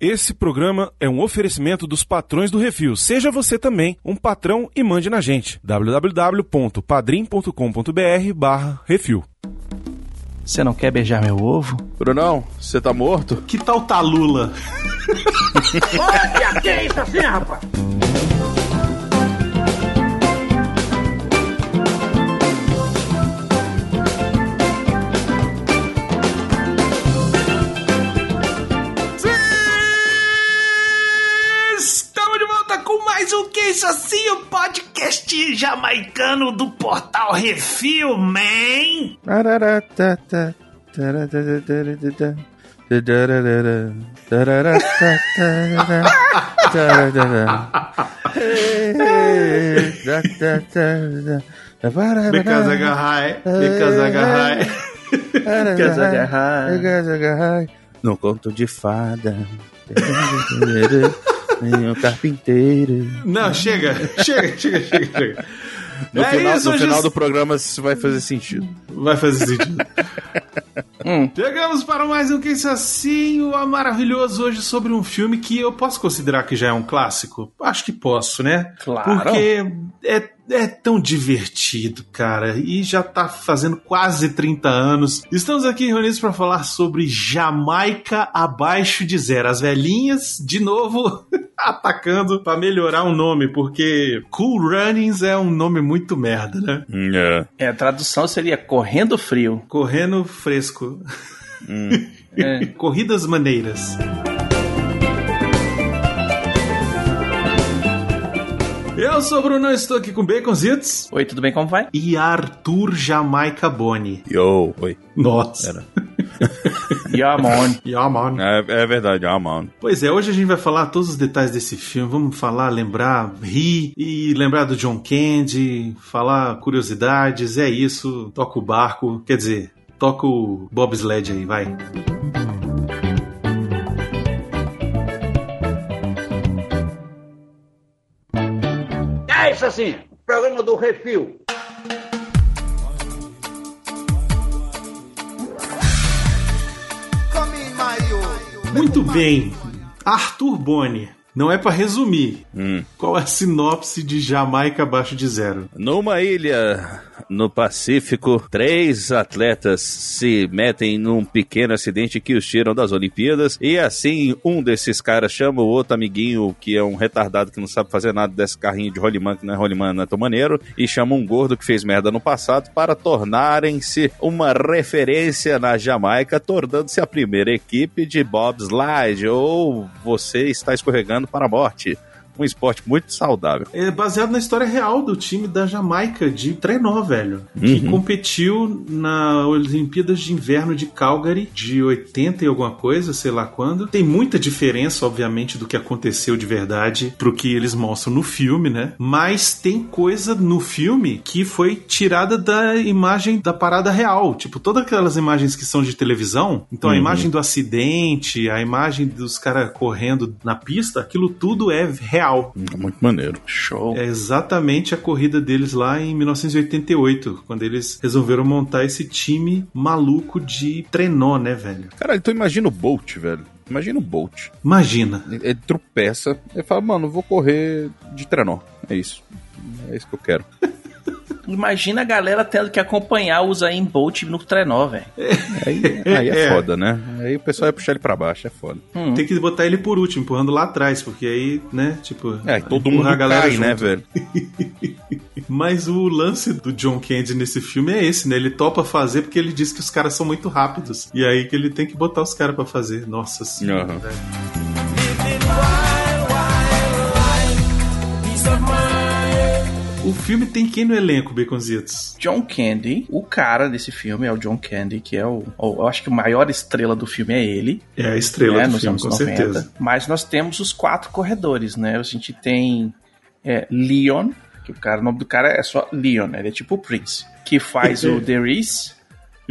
Esse programa é um oferecimento dos patrões do Refil. Seja você também um patrão e mande na gente. www.padrim.com.br barra Refil. Você não quer beijar meu ovo? Brunão, você tá morto? Que tal Talula? Olha, que é isso assim, rapaz? Um Que Isso Assim, o podcast jamaicano do portal Refil, man! Araratata, taratatatata, tadarara, tararatata, taradara. Hey, tatatata, Because I got high, because I got high. Because I got high. Because I got high. No conto de fada. Nenhum carpinteiro. Não, chega, chega, chega, chega, chega. No, É final, isso, no final do programa isso vai fazer sentido. Vai fazer sentido. Chegamos para mais um Que Isso Assim, o maravilhoso hoje sobre um filme que eu posso considerar que já é um clássico? Acho que posso, né? Claro. Porque é, é tão divertido, cara, e já tá fazendo quase 30 anos. Estamos aqui reunidos para falar sobre Jamaica abaixo de zero. As velhinhas, de novo, atacando para melhorar o nome, porque Cool Runnings é um nome muito merda, né? É. É, a tradução seria correndo frio. Correndo fresco. É. Corridas maneiras. Eu sou o Bruno, estou aqui com Baconzitos Oi, tudo bem? Como vai? e Arthur Jamaica Boni. Yo, oi. Nossa. Yeah, man. Yeah, man. É, é verdade, mano. Pois é, hoje a gente vai falar todos os detalhes desse filme. Vamos falar, lembrar, rir e lembrar do John Candy, falar curiosidades. É isso, toca o barco. Quer dizer, toca o bobsled aí, vai. É isso assim, programa do Refil. Muito bem. Arthur Boni. Não é pra resumir. Hum. Qual é a sinopse de Jamaica abaixo de zero? Numa ilha no Pacífico, três atletas se metem num pequeno acidente que os tiram das Olimpíadas. E assim, um desses caras chama o outro amiguinho, que é um retardado que não sabe fazer nada desse carrinho de rolimã, que não é rolimã, não é tão maneiro. E chama um gordo que fez merda no passado para tornarem-se uma referência na Jamaica, tornando-se a primeira equipe de bobslide. Ou você está escorregando para a morte. Um esporte muito saudável. É baseado na história real do time da Jamaica de trenó, velho. Que Uhum. competiu na Olimpíadas de Inverno de Calgary de 80 e alguma coisa, sei lá quando. Tem muita diferença, obviamente, do que aconteceu de verdade pro que eles mostram no filme, né? Mas tem coisa no filme que foi tirada da imagem da parada real. Tipo, todas aquelas imagens que são de televisão. Então, a Uhum. imagem do acidente, a imagem dos caras correndo na pista, aquilo tudo é real. Muito maneiro. Show. É exatamente a corrida deles lá em 1988, quando eles resolveram montar esse time maluco de trenó, né, velho? Caralho, então imagina o Bolt, velho. Imagina o Bolt. Imagina. Ele, ele tropeça e fala, mano, vou correr de trenó. É isso. É isso que eu quero. Imagina a galera tendo que acompanhar o Zayn Bolt no trenó, velho. Aí, aí é, É. foda, né? Aí o pessoal vai puxar ele pra baixo, é foda. Hum. Tem que botar ele por último, empurrando lá atrás, porque aí, né, tipo. É, todo mundo a galera cai, junto. né, velho? Mas o lance do John Candy nesse filme é esse, né? Ele topa fazer porque ele diz que os caras são muito rápidos. E aí que ele tem que botar os caras pra fazer. Nossa senhora, Aham. velho. O filme tem quem no elenco, Baconzitos? John Candy, o cara desse filme é o John Candy, que é o, o- Eu acho que a maior estrela do filme é ele. É a estrela né, do filme, com 90. certeza. Mas nós temos os quatro corredores, né? A gente tem é, Leon, que o cara, o nome do cara é só Leon, ele é tipo o Prince, que faz o The Reese,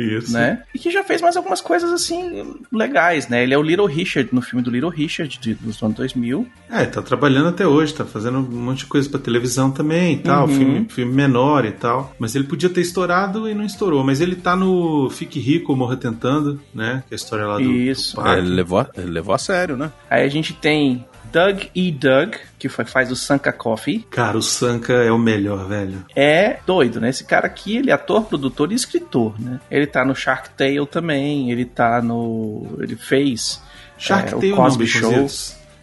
Isso. né? E que já fez mais algumas coisas assim legais, né? Ele é o Little Richard no filme do Little Richard de, dos anos 2000. É, tá trabalhando até hoje, tá fazendo um monte de coisa pra televisão também e tal, Uhum. filme, filme menor e tal. Mas ele podia ter estourado e não estourou. Mas ele tá no Fique Rico, Morra Tentando, né? Que é a história lá do, Isso. do É, ele, levou, ele levou a sério, né? Aí a gente tem Doug E. Doug, que fa- faz o Sanka Coffee. Cara, o Sanka é o melhor, velho. É doido, né? Esse cara aqui, ele é ator, produtor e escritor, né? Ele tá no Shark Tale também, ele tá no... ele fez Shark é, o Tale Cosby não, Show.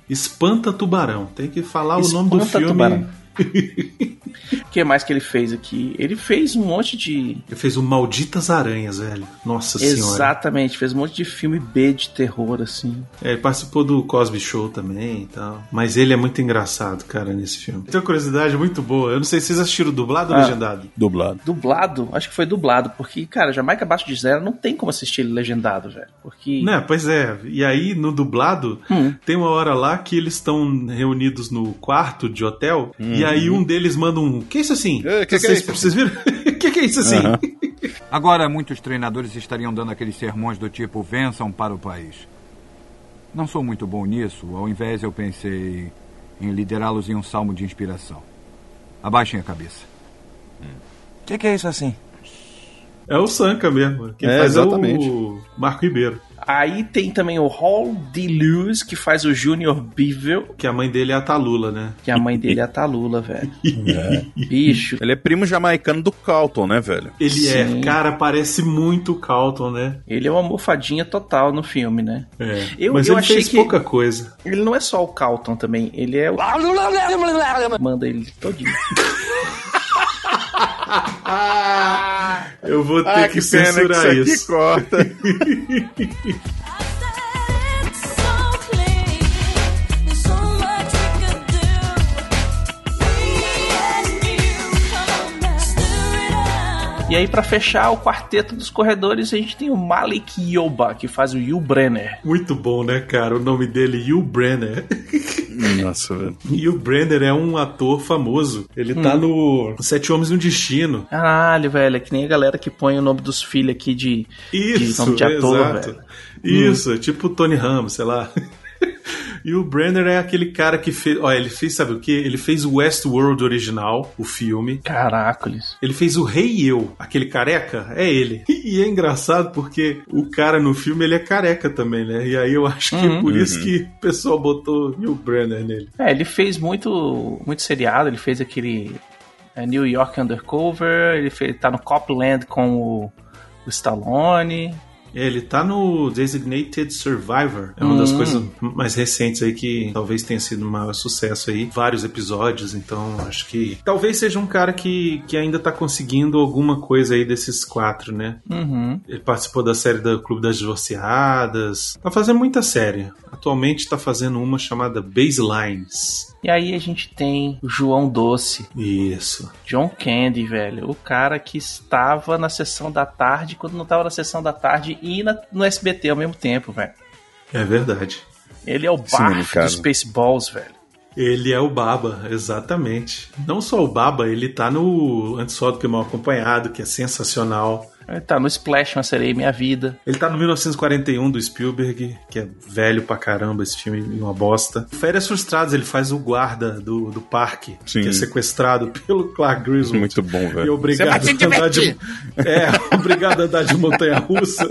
Espanta Tubarão. Tem que falar o nome do Espanta filme. Tubarão. O que mais que ele fez aqui? Ele fez um monte de... Ele fez o Malditas Aranhas, velho. Nossa senhora. Exatamente, fez um monte de filme B de terror, assim. É, ele participou do Cosby Show também e tal. Mas ele é muito engraçado, cara, nesse filme. Tem uma curiosidade muito boa. Eu não sei se vocês assistiram dublado ou Ah. legendado. Dublado. Dublado, acho que foi dublado, porque, cara, Jamaica Abaixo de Zero não tem como assistir ele legendado, velho. Porque. Né, pois é. E aí, no dublado, Hum. tem uma hora lá que eles estão reunidos no quarto de hotel. E aí um deles manda um. Que é isso assim? É, que que é vocês, isso? vocês viram? que que é isso assim? Aham. Agora, muitos treinadores estariam dando aqueles sermões do tipo vençam para o país. Não sou muito bom nisso, ao invés eu pensei em liderá-los em um salmo de inspiração. Abaixem a cabeça. O que, que é isso assim? É o Sanka mesmo. Quem É, faz exatamente. é o Marco Ribeiro. Aí tem também o Hall D. Lewis, que faz o Junior Beevil, Que a mãe dele é a Talula, né? que a mãe dele é a Talula, velho. Bicho. Ele é primo jamaicano do Calton, né, velho? Ele Sim. é, cara, parece muito o Calton, né? Ele é uma almofadinha total no filme, né? É. Eu- Mas eu ele achei fez que- pouca coisa. Ele não é só o Calton também, ele é o. Manda ele todinho. Eu vou ter Ah, que, censurar isso. corta. E aí, pra fechar o quarteto dos corredores, a gente tem o Malik Yoba, que faz o Yul Brenner. Muito bom, né, cara? O nome dele, Hugh Brenner. Nossa, velho. Hugh Brenner é um ator famoso. Ele tá no Sete Homens e um Destino. Caralho, velho, é que nem a galera que põe o nome dos filhos aqui de, de Isso, nome de ator, exato. velho. Isso, é tipo o Tony Ramos, sei lá. E o Brenner é aquele cara que fez. Olha, ele fez, sabe o que? Ele fez o Westworld original, o filme. Caracoles. Ele fez o Rei e Eu, aquele careca, é ele. E é engraçado porque o cara no filme ele é careca também, né? E aí eu acho que é Uhum. por isso que o pessoal botou Hugh Brenner nele. É, ele fez muito, muito seriado, ele fez aquele é, New York Undercover, ele fez, tá no Copland com o, o Stallone. É, ele tá no Designated Survivor. É uma das Hum. coisas mais recentes aí que talvez tenha sido um maior sucesso aí. Vários episódios, então acho que. Talvez seja um cara que, que ainda tá conseguindo alguma coisa aí desses quatro, né? Uhum. Ele participou da série do Clube das Divorciadas. Tá fazendo muita série. Atualmente tá fazendo uma chamada Baselines. E aí a gente tem o João Doce, Isso. John Candy, velho. O cara que estava na sessão da tarde, quando não estava na sessão da tarde, e na- no SBT ao mesmo tempo, velho. É verdade. Ele é o cara. dos Spaceballs, velho. Ele é o Baba, exatamente. Não só o Baba, ele tá no Antes Só do que Mal Acompanhado, que é sensacional. Ele tá no Splash, uma sereia minha vida. Ele tá no 1941 do Spielberg, que é velho pra caramba, esse filme é uma bosta. Férias Frustradas, ele faz o guarda do, do parque, Sim. que é sequestrado pelo Clark Griswold. Muito bom, E velho. obrigado Você vai se a andar de, é, obrigado a andar de montanha russa.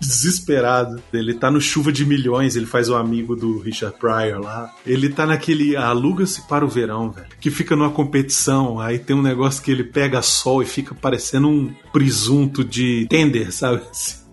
Desesperado. Ele tá no Chuva de Milhões, ele faz o amigo do Richard Pryor lá. Ele tá naquele Aluga-se para o Verão, velho. Que fica numa competição, aí tem um negócio que ele pega sol e fica parecendo um presunto de tender, sabe? Assim.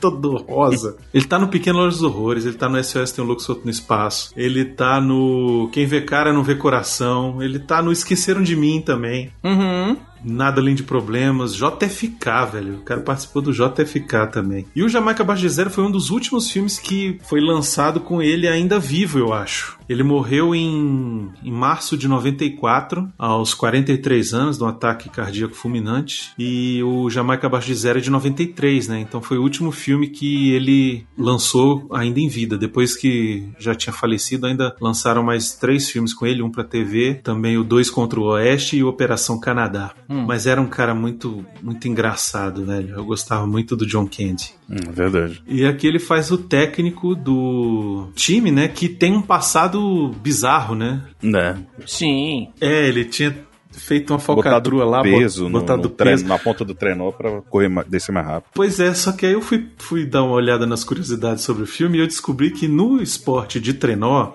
Todo rosa. Ele tá no Pequeno Loja dos Horrores, ele tá no SOS Tem um Louco Solto no Espaço, ele tá no Quem Vê Cara Não Vê Coração, ele tá no Esqueceram de Mim também. Uhum. Nada além de problemas. JFK, velho. O cara participou do JFK também. E o Jamaica Abaixo de Zero foi um dos últimos filmes que foi lançado com ele ainda vivo, eu acho. Ele morreu em, em março de 94, aos 43 anos, de um ataque cardíaco fulminante. E o Jamaica Abaixo de Zero é de 93, né? Então foi o último filme que ele lançou ainda em vida. Depois que já tinha falecido, ainda lançaram mais três filmes com ele: um pra TV, também o Dois contra o Oeste e Operação Canadá. Mas era um cara muito, muito engraçado, velho. Eu gostava muito do John Candy. Hum, verdade. E aqui ele faz o técnico do time, né? Que tem um passado bizarro, né? Né? Sim. É, ele tinha feito uma Botado falcatrua lá, peso, bot- no, botado no peso. treino, na ponta do trenó pra correr, descer mais rápido. Pois é, só que aí eu fui, fui dar uma olhada nas curiosidades sobre o filme e eu descobri que no esporte de trenó,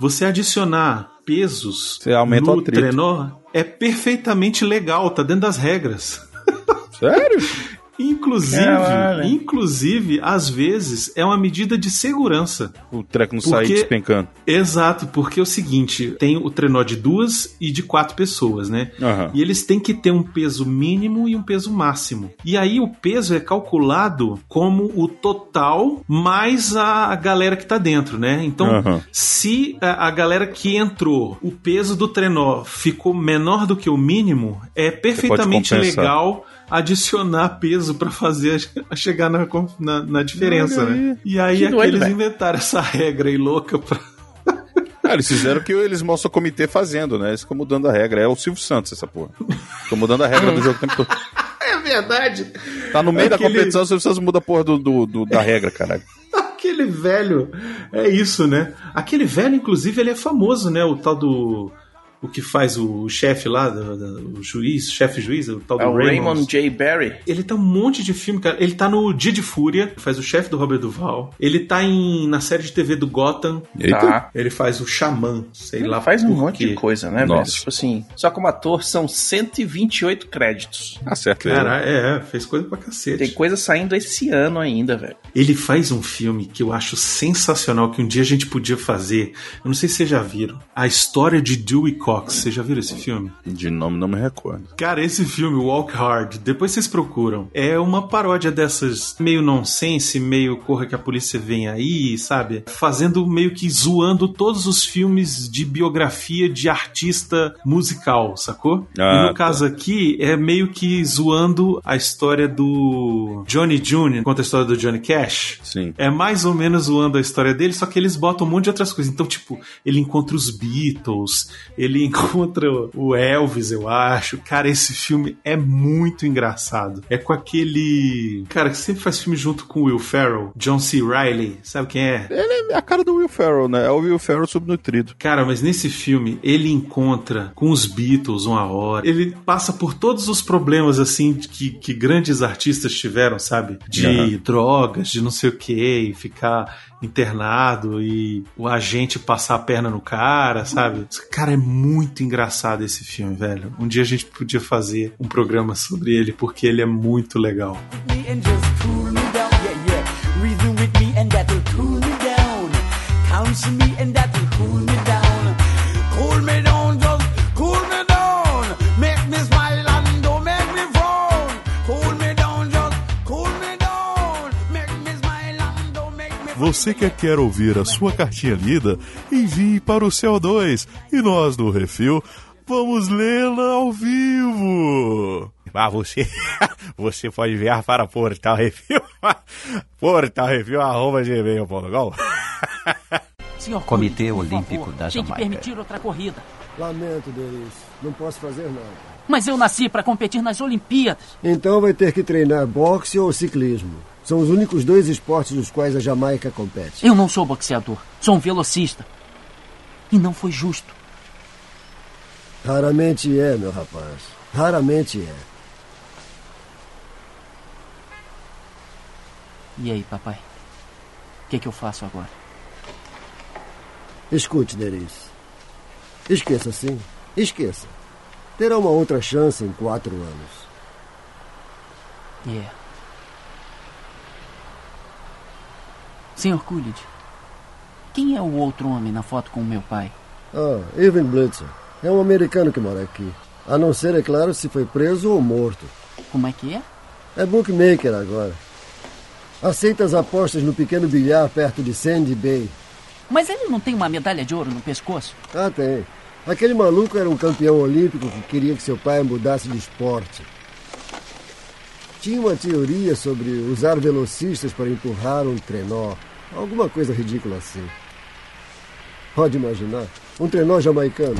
você adicionar pesos Você aumenta no trenó é perfeitamente legal, tá dentro das regras. Sério? Inclusive, Caralho. inclusive, às vezes é uma medida de segurança. O treco não Porque- sai despencando. Exato, porque é o seguinte, tem o trenó de duas e de quatro pessoas, né? Aham. E eles têm que ter um peso mínimo e um peso máximo. E aí o peso é calculado como o total mais a galera que tá dentro, né? Então, Aham. se a, a galera que entrou, o peso do trenó ficou menor do que o mínimo, é perfeitamente legal adicionar peso pra fazer a chegar na, na, na diferença, Olha aí. né? E aí Que é eles inventaram essa regra aí louca pra Ah, eles fizeram o que eles mostram o comitê fazendo, né? Eles ficam mudando a regra. É o Silvio Santos, essa porra. Ficam mudando a regra do jogo o tempo todo. É verdade. Tá no meio da Aquele- competição, o Silvio Santos muda a porra do, do- do- da regra, caralho. Aquele velho. É isso, né? Aquele velho, inclusive, ele é famoso, né? O tal do. O que faz o chefe lá, do- do- o juiz, chefe juiz, o tal É do o Raymond. Raymond J. Barry. Ele tá um monte de filme, cara. Ele tá no Dia de Fúria, faz o chefe do Robert Duval. Ele tá em, na série de TV do Gotham. Tá. Ele faz o Xamã, sei Ele lá faz um monte quê. de coisa, né, Nossa. velho? Tipo assim, só como ator são 128 créditos. Ah, certo. Cara, é, fez coisa pra cacete. Tem coisa saindo esse ano ainda, velho. Ele faz um filme que eu acho sensacional, que um dia a gente podia fazer. Eu não sei se vocês já viram. A história de Dewey Cox. Vocês já viram esse filme? De nome não me recordo. Cara, esse filme, Walk Hard, depois vocês procuram. É uma paródia dessas meio nonsense, meio corra que a polícia vem aí, sabe? Fazendo meio que zoando todos os filmes de biografia de artista musical, sacou? Ah, e no tá. caso aqui, é meio que zoando a história do Johnny Jr., conta a história do Johnny Cash. Sim. É mais ou menos zoando a história dele, só que eles botam um monte de outras coisas. Então, tipo, ele encontra os Beatles, ele encontra o Elvis, eu acho. Cara, esse filme é muito engraçado. É com aquele cara que sempre faz filme junto com o Will Ferrell, John C. Reilly. Sabe quem é? Ele é a cara do Will Ferrell, né? É o Will Ferrell subnutrido. Cara, mas nesse filme ele encontra com os Beatles uma hora. Ele passa por todos os problemas assim que, que grandes artistas tiveram, sabe? De Aham. drogas, de não sei o que, ficar internado e o agente passar a perna no cara, sabe? Cara, é muito engraçado esse filme, velho. Um dia a gente podia fazer um programa sobre ele porque ele é muito legal. Você que quer ouvir a sua cartinha lida, envie para o CO2 e nós do Refil vamos lê-la ao vivo. Ah, você, você pode enviar para Portal Refil, Portal Refil, arroba gmail.com. Senhor Comitê por Olímpico favor, da Tem que Jamaica. permitir outra corrida. Lamento, Denis. Não posso fazer nada. Mas eu nasci para competir nas Olimpíadas. Então vai ter que treinar boxe ou ciclismo. São os únicos dois esportes nos quais a Jamaica compete. Eu não sou boxeador, sou um velocista. E não foi justo. Raramente é, meu rapaz. Raramente é. E aí, papai? O que, que eu faço agora? Escute, Denis. Esqueça, sim. Esqueça. Terá uma outra chance em quatro anos. Yeah. Senhor Coolidge, quem é o outro homem na foto com meu pai? Ah, Irving Blitzer. É um americano que mora aqui. A não ser, é claro, se foi preso ou morto. Como é que é? É bookmaker agora. Aceita as apostas no pequeno bilhar perto de Sandy Bay. Mas ele não tem uma medalha de ouro no pescoço? Ah, tem. Aquele maluco era um campeão olímpico que queria que seu pai mudasse de esporte. Tinha uma teoria sobre usar velocistas para empurrar um trenó. Alguma coisa ridícula assim. Pode imaginar, um trenó jamaicano.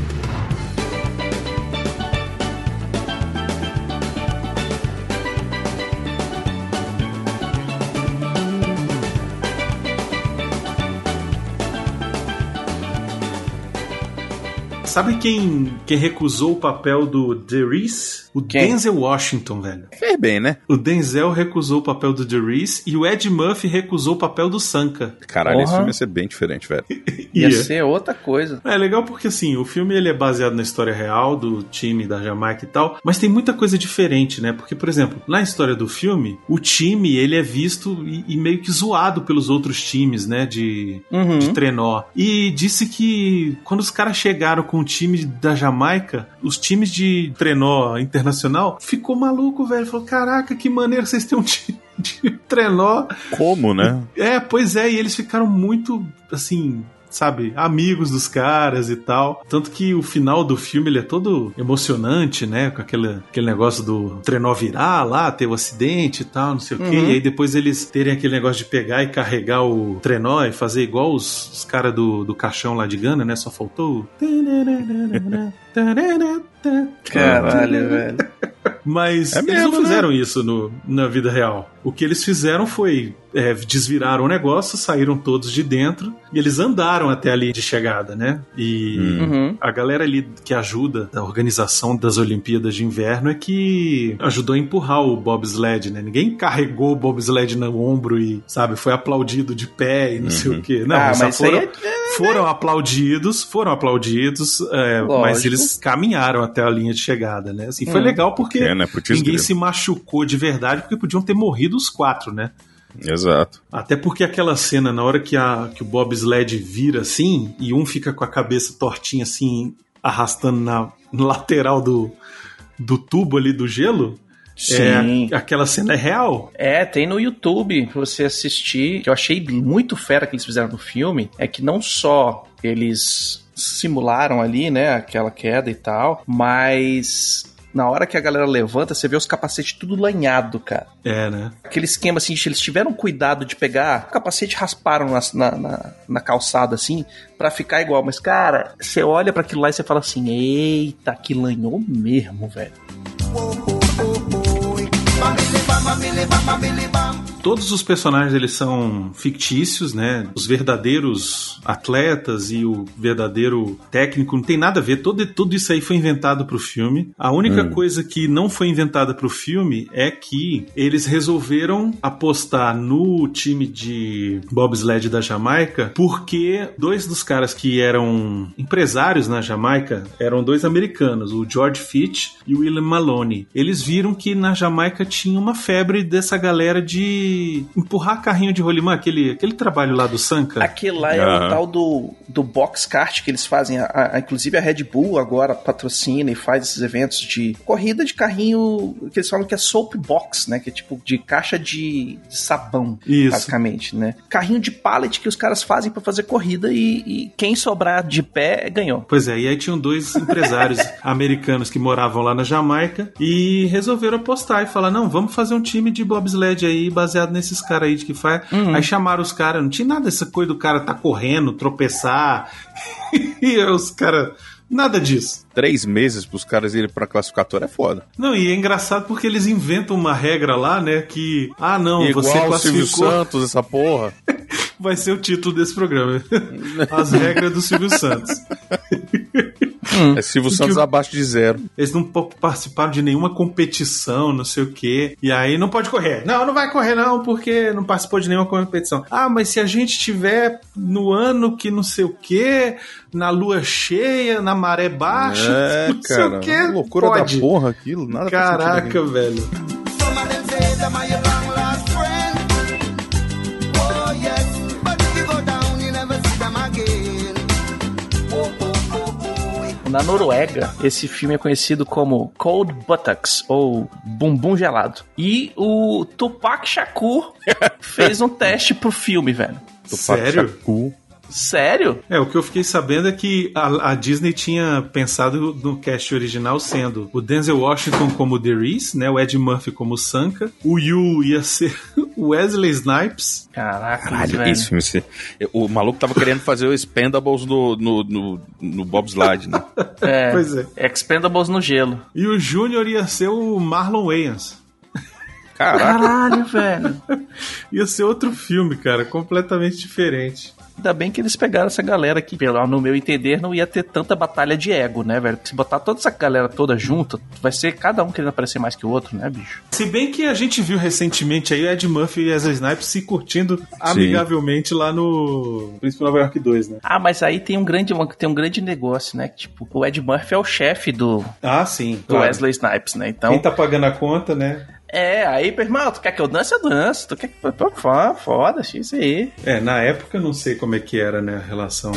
Sabe quem, quem recusou o papel do Derice o Quem? Denzel Washington, velho. Fez bem, né? O Denzel recusou o papel do The Reese e o Ed Murphy recusou o papel do Sanka. Caralho, esse Porra. filme ia ser bem diferente, velho. Ia Ia. ser outra coisa. É legal porque assim, o filme ele é baseado na história real do time da Jamaica e tal, mas tem muita coisa diferente, né? Porque, por exemplo, na história do filme, o time ele é visto e, e meio que zoado pelos outros times, né? De, Uhum. de trenó. E disse que quando os caras chegaram com o time da Jamaica, os times de trenó internacional ficou maluco, velho. Falou: caraca, que maneiro vocês têm um time de trenó Como, né? é, pois é, e eles ficaram muito, assim, sabe, amigos dos caras e tal. Tanto que o final do filme ele é todo emocionante, né? Com aquele, aquele negócio do trenó virar lá, ter o acidente e tal, não sei o quê. Uhum. E aí depois eles terem aquele negócio de pegar e carregar o trenó e fazer igual os, os caras do, do caixão lá de Gana, né? Só faltou. o- Caralho, velho. Mas É eles mesmo, não né? fizeram isso no, na vida real. O que eles fizeram foi é, desviraram o negócio, saíram todos de dentro e eles andaram até ali de chegada, né? E Uhum. a galera ali que ajuda da organização das Olimpíadas de Inverno é que ajudou a empurrar o bobsled, né? Ninguém carregou o bobsled no ombro e, sabe, foi aplaudido de pé e não sei o quê. Não, ah, mas foram, é... foram aplaudidos, foram aplaudidos, é, mas eles caminharam até a linha de chegada, né? Assim, foi Hum. legal porque É, né? Ninguém se machucou de verdade, porque podiam ter morrido os quatro, né? Exato. Até porque aquela cena, na hora que, a, que o bobsled vira assim, e um fica com a cabeça tortinha assim, arrastando na, na lateral do, do tubo ali do gelo, Sim. é, aquela cena é real. É, tem no YouTube pra você assistir. Que eu achei muito fera que eles fizeram no filme. É que não só eles simularam ali, né, aquela queda e tal, mas na hora que a galera levanta, você vê os capacetes tudo lanhado, cara. É, né? Aquele esquema assim, eles tiveram cuidado de pegar o capacete e rasparam na, na, na- na calçada assim, pra ficar igual. Mas, cara, você olha pra aquilo lá e você fala assim: eita, que lanhou mesmo, velho. Todos os personagens eles são fictícios, né? Os verdadeiros atletas e o verdadeiro técnico não tem nada a ver. Todo, tudo isso aí foi inventado pro filme. A única coisa que não foi inventada pro filme é que eles resolveram apostar no time de bobsled da Jamaica porque dois dos caras que eram empresários na Jamaica eram dois americanos, o George Fitch e o William Maloney. Eles viram que na Jamaica tinha uma febre dessa galera de empurrar carrinho de rolimã, aquele, aquele trabalho lá do Sanka. Aquele lá é o tal do, do box kart que eles fazem. A- a- inclusive a Red Bull agora patrocina e faz esses eventos de corrida de carrinho que eles falam que é soap box, né? Que é tipo de caixa de, de sabão, Isso. basicamente, né? Carrinho de pallet que os caras fazem pra fazer corrida e, e quem sobrar de pé ganhou. Pois é, e aí tinham dois empresários americanos que moravam lá na Jamaica e resolveram apostar e falar: não, vamos fazer um time de bobsled aí baseado nesses caras aí de que faz. Aí chamaram os caras, não tinha nada dessa coisa do cara tá correndo, tropeçar. e os caras. Nada disso. Três meses pros caras irem pra classificatória é foda. Não, e é engraçado porque eles inventam uma regra lá, né? Que. Ah, não, você Igual o Silvio classificou. Santos, essa porra. Vai ser o título desse programa. As regras do Silvio Santos. É Silvio Santos o- abaixo de zero. Eles não participaram de nenhuma competição, não sei o quê. E aí não pode correr. Não, não vai correr não, porque não participou de nenhuma competição. Ah, mas se a gente tiver no ano que não sei o quê, na lua cheia, na maré baixa, É, não sei cara. o quê, loucura pode. da porra aquilo. Nada Caraca, velho. Na Noruega, esse filme é conhecido como Cold Buttocks, ou Bumbum Gelado. E o Tupac Shakur fez um teste pro filme, velho. Sério? Chacu. Sério? É, o que eu fiquei sabendo é que a, a Disney tinha pensado no cast original sendo o Denzel Washington como The Reese, né? O Ed Murphy como Sanka. O Yu ia ser o Wesley Snipes. Caraca, Caralho, velho. esse filme. esse- O maluco tava querendo fazer o Expendables no, no, no, no bobslide, né? É, Pois é. Expendables no gelo. E o Júnior ia ser o Marlon Wayans. Caraca. Caralho, velho. Ia ser outro filme, cara, completamente diferente. Ainda bem que eles pegaram essa galera que, pelo no meu entender, não ia ter tanta batalha de ego, né, velho? Se botar toda essa galera toda junta, vai ser cada um querendo aparecer mais que o outro, né, bicho? Se bem que a gente viu recentemente aí o Ed Murphy e Wesley Snipes se curtindo amigavelmente lá no Príncipe Nova York 2, né? Ah, mas aí tem um grande, tem um grande negócio, né? Que, tipo, o Ed Murphy é o chefe do, Ah, sim. do claro. Wesley Snipes, né? Então. Quem tá pagando a conta, né? É, aí, meu irmão, tu quer que eu dance, eu danço. Tu quer que. Pô, foda, foda, isso aí. É, na época eu não sei como é que era, né, a relação.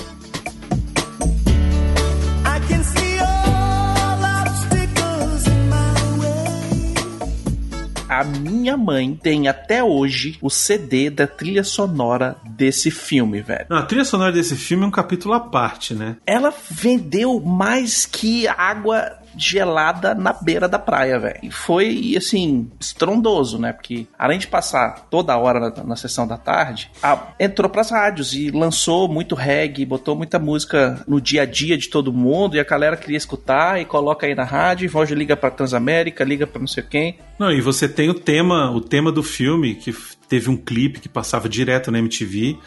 A minha mãe tem até hoje o CD da trilha sonora desse filme, velho. Não, a trilha sonora desse filme é um capítulo à parte, né? Ela vendeu mais que água gelada na beira da praia, velho. E foi, assim, estrondoso, né? Porque além de passar toda hora na, na sessão da tarde, a- entrou pras rádios e lançou muito reggae, botou muita música no dia a dia de todo mundo e a galera queria escutar e coloca aí na rádio, e Roger liga pra Transamérica, liga pra não sei quem. Não, e você tem o tema, o tema do filme, que teve um clipe que passava direto na MTV.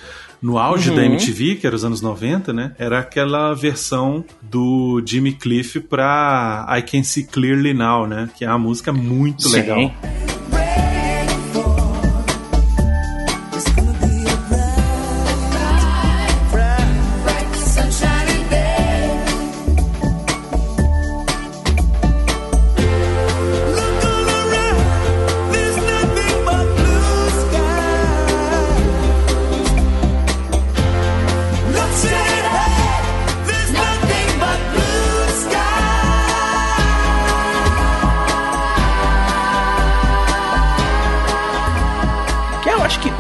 No auge Uhum. da MTV, que era os anos 90, né? Era aquela versão do Jimmy Cliff pra I Can See Clearly Now, né? Que é uma música muito Sim. legal.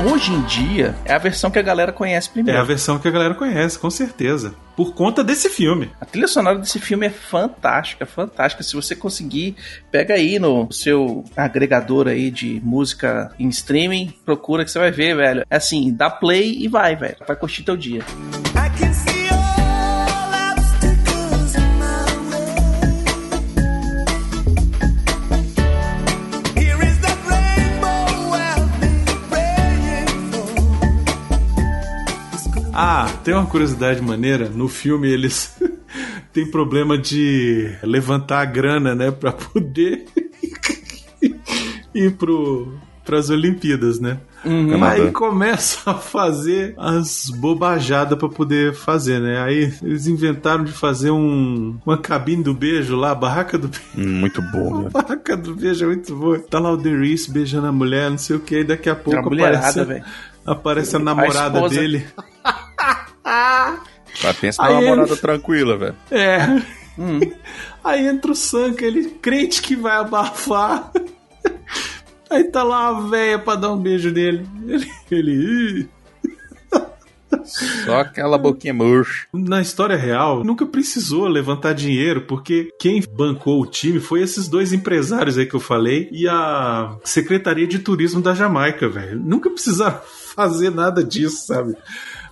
Hoje em dia é a versão que a galera conhece É primeiro. a versão que a galera conhece, com certeza. Por conta desse filme. A trilha sonora desse filme é fantástica, fantástica. Se você conseguir, pega aí no seu agregador aí de música em streaming, procura que você vai ver, velho. É assim, dá play e vai, velho. Vai curtir teu dia. I Ah, tem uma curiosidade maneira. No filme eles têm problema de levantar a grana, né? Pra poder ir pro, pras Olimpíadas, né? Aí começa a fazer as bobajadas pra poder fazer, né? Aí eles inventaram de fazer um, uma cabine do beijo lá, a barraca do beijo. Hum, Muito bom, A velho. barraca do beijo é muito boa. Tá lá o The Reese beijando a mulher, não sei o que, e daqui a pouco mulherada, aparece, aparece a namorada esposa. dele. Mas pensa numa namorada ele- tranquila, velho. É. Aí entra o Sanka, ele crente que vai abafar. Aí tá lá a véia pra dar um beijo nele. Ele. ele. Só aquela boquinha murcha. Na história real, nunca precisou levantar dinheiro, porque quem bancou o time foi esses dois empresários aí que eu falei e a Secretaria de Turismo da Jamaica, velho. Nunca precisaram fazer nada disso, sabe?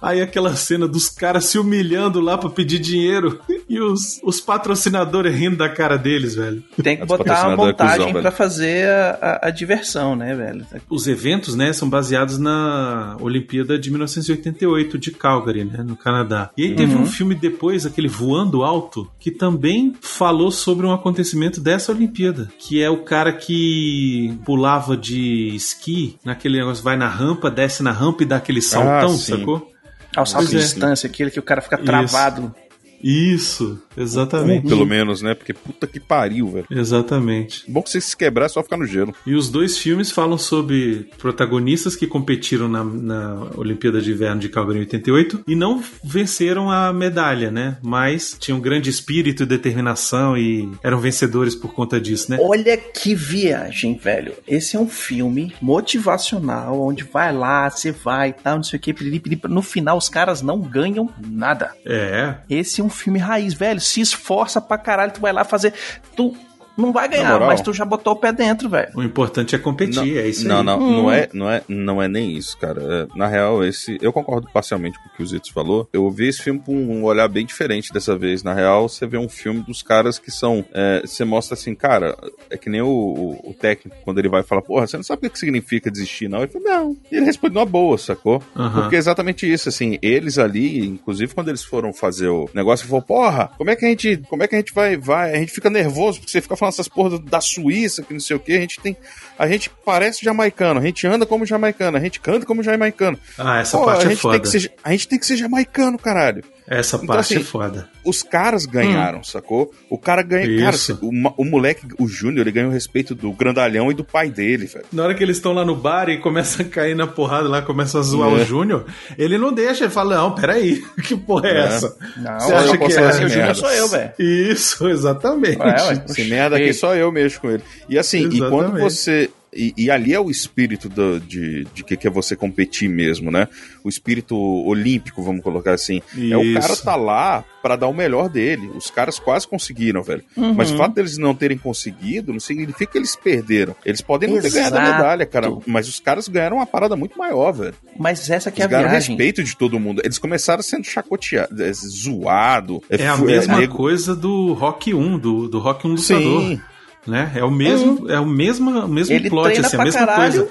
Aí aquela cena dos caras se humilhando lá pra pedir dinheiro e os, os patrocinadores rindo da cara deles, velho. Tem que botar uma é montagem cuzão, velho. pra fazer a, a- a diversão, né, velho? Os eventos, né, são baseados na Olimpíada de 1988 de Calgary, né, no Canadá. E aí teve um filme depois, aquele Voando Alto, que também falou sobre um acontecimento dessa Olimpíada, que é o cara que pulava de esqui, naquele negócio, vai na rampa, desce na rampa e dá aquele saltão, sim. sacou? Ah, o salto Pois de é. distância, aquele que o cara fica travado. Isso, exatamente. Um, pelo menos, né? Porque puta que pariu, velho. Exatamente. Bom que você se quebrar é só ficar no gelo. E os dois filmes falam sobre protagonistas que competiram na, na Olimpíada de Inverno de Calgary em 88 e não venceram a medalha, né? Mas tinham grande espírito e determinação e eram vencedores por conta disso, né? Olha que viagem, velho. Esse é um filme motivacional, onde vai lá, você vai e tal, não sei o que, piriri, piriri. no final os caras não ganham nada. É. Esse é um filme raiz, velho. Se esforça pra caralho, tu vai lá fazer. Tu Não vai ganhar, mas tu já botou o pé dentro, velho. O importante é competir, é isso não, aí. não, Hum. não é, não é, não é nem isso, cara. É, na real, esse, eu concordo parcialmente com o que o Zitos falou. Eu vi esse filme com um olhar bem diferente dessa vez. Na real, você vê um filme dos caras que são, é, você mostra assim, cara, é que nem o, o- o técnico quando ele vai falar, porra, você não sabe o que significa desistir, não? Ele fala, não. E ele responde numa boa, sacou? Porque é exatamente isso, assim, eles ali, inclusive quando eles foram fazer o negócio, ele falou, porra, como é que a gente, como é que a gente vai, vai, a gente fica nervoso porque você fica falando essas porras da Suíça, que não sei o que, a gente tem, a gente parece jamaicano, a gente anda como jamaicano, a gente canta como jamaicano. Ah, essa Pô, parte a é gente foda. tem que ser, a gente tem que ser jamaicano, caralho. Essa Então, parte assim, é foda. Os caras ganharam, sacou? O cara ganha. Cara, Isso. o, o moleque, o Júnior, ele ganha o respeito do grandalhão e do pai dele, velho. Na hora que eles estão lá no bar e começam a cair na porrada lá, começam a zoar É. o Júnior, ele não deixa, ele fala, não, peraí, que porra é, É. essa? Não, Você eu acha que é? assim, o Júnior sou eu, velho. Isso, exatamente. É, ué. Esse merda aqui só eu mexo com ele. E assim, e quando Exatamente. você. E, e ali é o espírito do- de, de que, que é você competir mesmo, né? O espírito olímpico, vamos colocar assim. É o Isso. cara tá lá pra dar o melhor dele. Os caras quase conseguiram, velho. Uhum. Mas o fato deles não terem conseguido não significa que eles perderam. Eles podem não ter ganhado a Exato. medalha, cara. Mas os caras ganharam uma parada muito maior, velho. Mas essa que é Eles a viagem. respeito de todo mundo. Eles começaram sendo chacoteados, é, zoado. É a fu- mesma nego- coisa do Rock 1, do, do Rock 1 Sim. lutador. Né? É o mesmo, é o mesmo, o mesmo Ele plot, assim, a mesma caralho, coisa.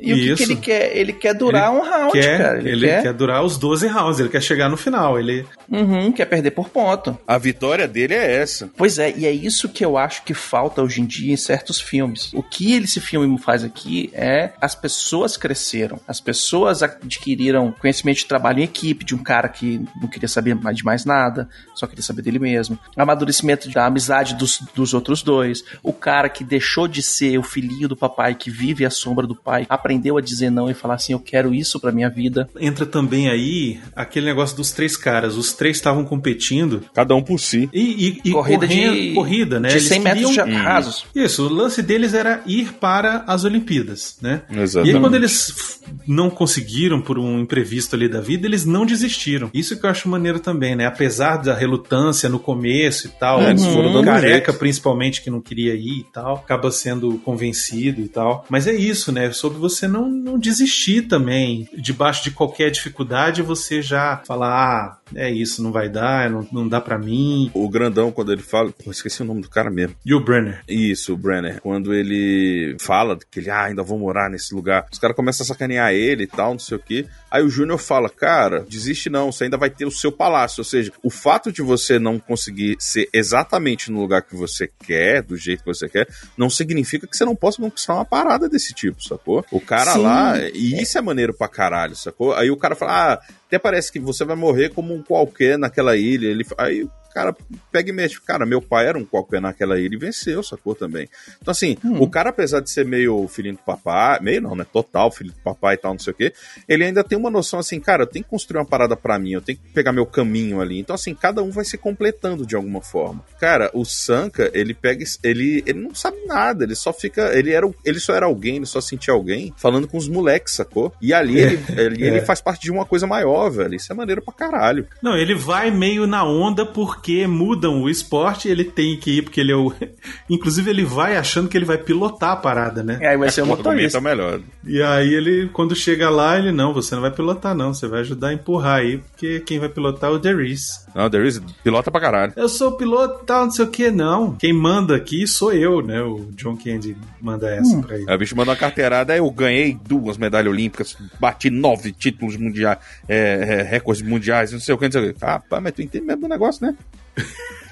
E o que, que Isso. ele quer? Ele quer durar um round, Quer, cara. ele, Ele, quer... quer, durar os 12 rounds, ele quer chegar no final. Ele Uhum, quer perder por ponto. A vitória dele é essa. Pois é, e é isso que eu acho que falta hoje em dia em certos filmes. O que esse filme faz aqui é as pessoas cresceram, as pessoas adquiriram conhecimento de trabalho em equipe, de um cara que não queria saber mais de mais nada, só queria saber dele mesmo. Amadurecimento da amizade dos, dos outros dois. O cara que deixou de ser o filhinho do papai, que vive à sombra do pai, aprendeu a dizer não e falar assim: eu quero isso pra minha vida. entra também aí aquele negócio dos três caras. Os três estavam competindo. Cada um por si. E, e- e Corrida correndo- de- corrida, né? de Eles 100 metros queriam- de rasos. Isso, o lance deles era ir para as Olimpíadas, né? E Exatamente. aí, quando eles não conseguiram por um imprevisto ali da vida, eles não desistiram. Isso que eu acho maneiro também, né? Apesar da relutância no começo e tal, É, eles o foram dando um careca jeito. principalmente que não queria ir e tal, acaba sendo convencido e tal. Mas é isso, né? Sobre você não, não desistir também. Debaixo de qualquer dificuldade, você já falar, ah, é isso, não vai dar, não, não dá pra mim. O grandão, quando ele fala. Pô, esqueci o nome do cara mesmo. E o Brenner? Isso, o Brenner. Quando ele fala que ele, ah, ainda vou morar nesse lugar. Os caras começam a sacanear ele e tal, não sei o quê. Aí o Júnior fala, cara, desiste não, você ainda vai ter o seu palácio. Ou seja, o fato de você não conseguir ser exatamente no lugar que você quer, do jeito que você quer, não significa que você não possa conquistar uma parada desse tipo, sacou? O cara Sim. lá, e isso é maneiro pra caralho, sacou? Aí o cara fala, ah, até parece que você vai morrer como um qualquer naquela ilha. Ele, aí cara pega e mexe, cara, meu pai era um qualquer naquela ilha e venceu, sacou também. Então, assim, Hum. o cara, apesar de ser meio filhinho do papai, meio não, né? Total filho do papai e tal, não sei o quê, ele ainda tem uma noção assim, cara, eu tenho que construir uma parada pra mim, eu tenho que pegar meu caminho ali. Então, assim, cada um vai se completando de alguma forma. Cara, o Sanka, ele pega, ele, ele não sabe nada, ele só fica, ele era, ele só era alguém, ele só sentia alguém falando com os moleques, sacou? E ali, ele, ali ele É. faz parte de uma coisa maior, velho. Isso é maneiro pra caralho. Não, ele vai meio na onda porque mudam o esporte, ele tem que ir porque ele é o. Inclusive, ele vai achando que ele vai pilotar a parada, né? Aí vai ser o O motorista. é melhor. E aí ele, quando chega lá, ele não, você não vai pilotar, não, você vai ajudar a empurrar aí, porque quem vai pilotar é o Derice. Não, there is, pilota pra caralho. Eu sou o piloto tal, não sei o que, não. Quem manda aqui sou eu, né? O John Candy manda essa pra ele. Aí o bicho mandou uma carteirada, aí eu ganhei duas medalhas olímpicas, bati nove títulos mundiais, é, é, recordes mundiais, não sei o que, não sei o que. Ah, pá, mas tu entende mesmo do negócio, né?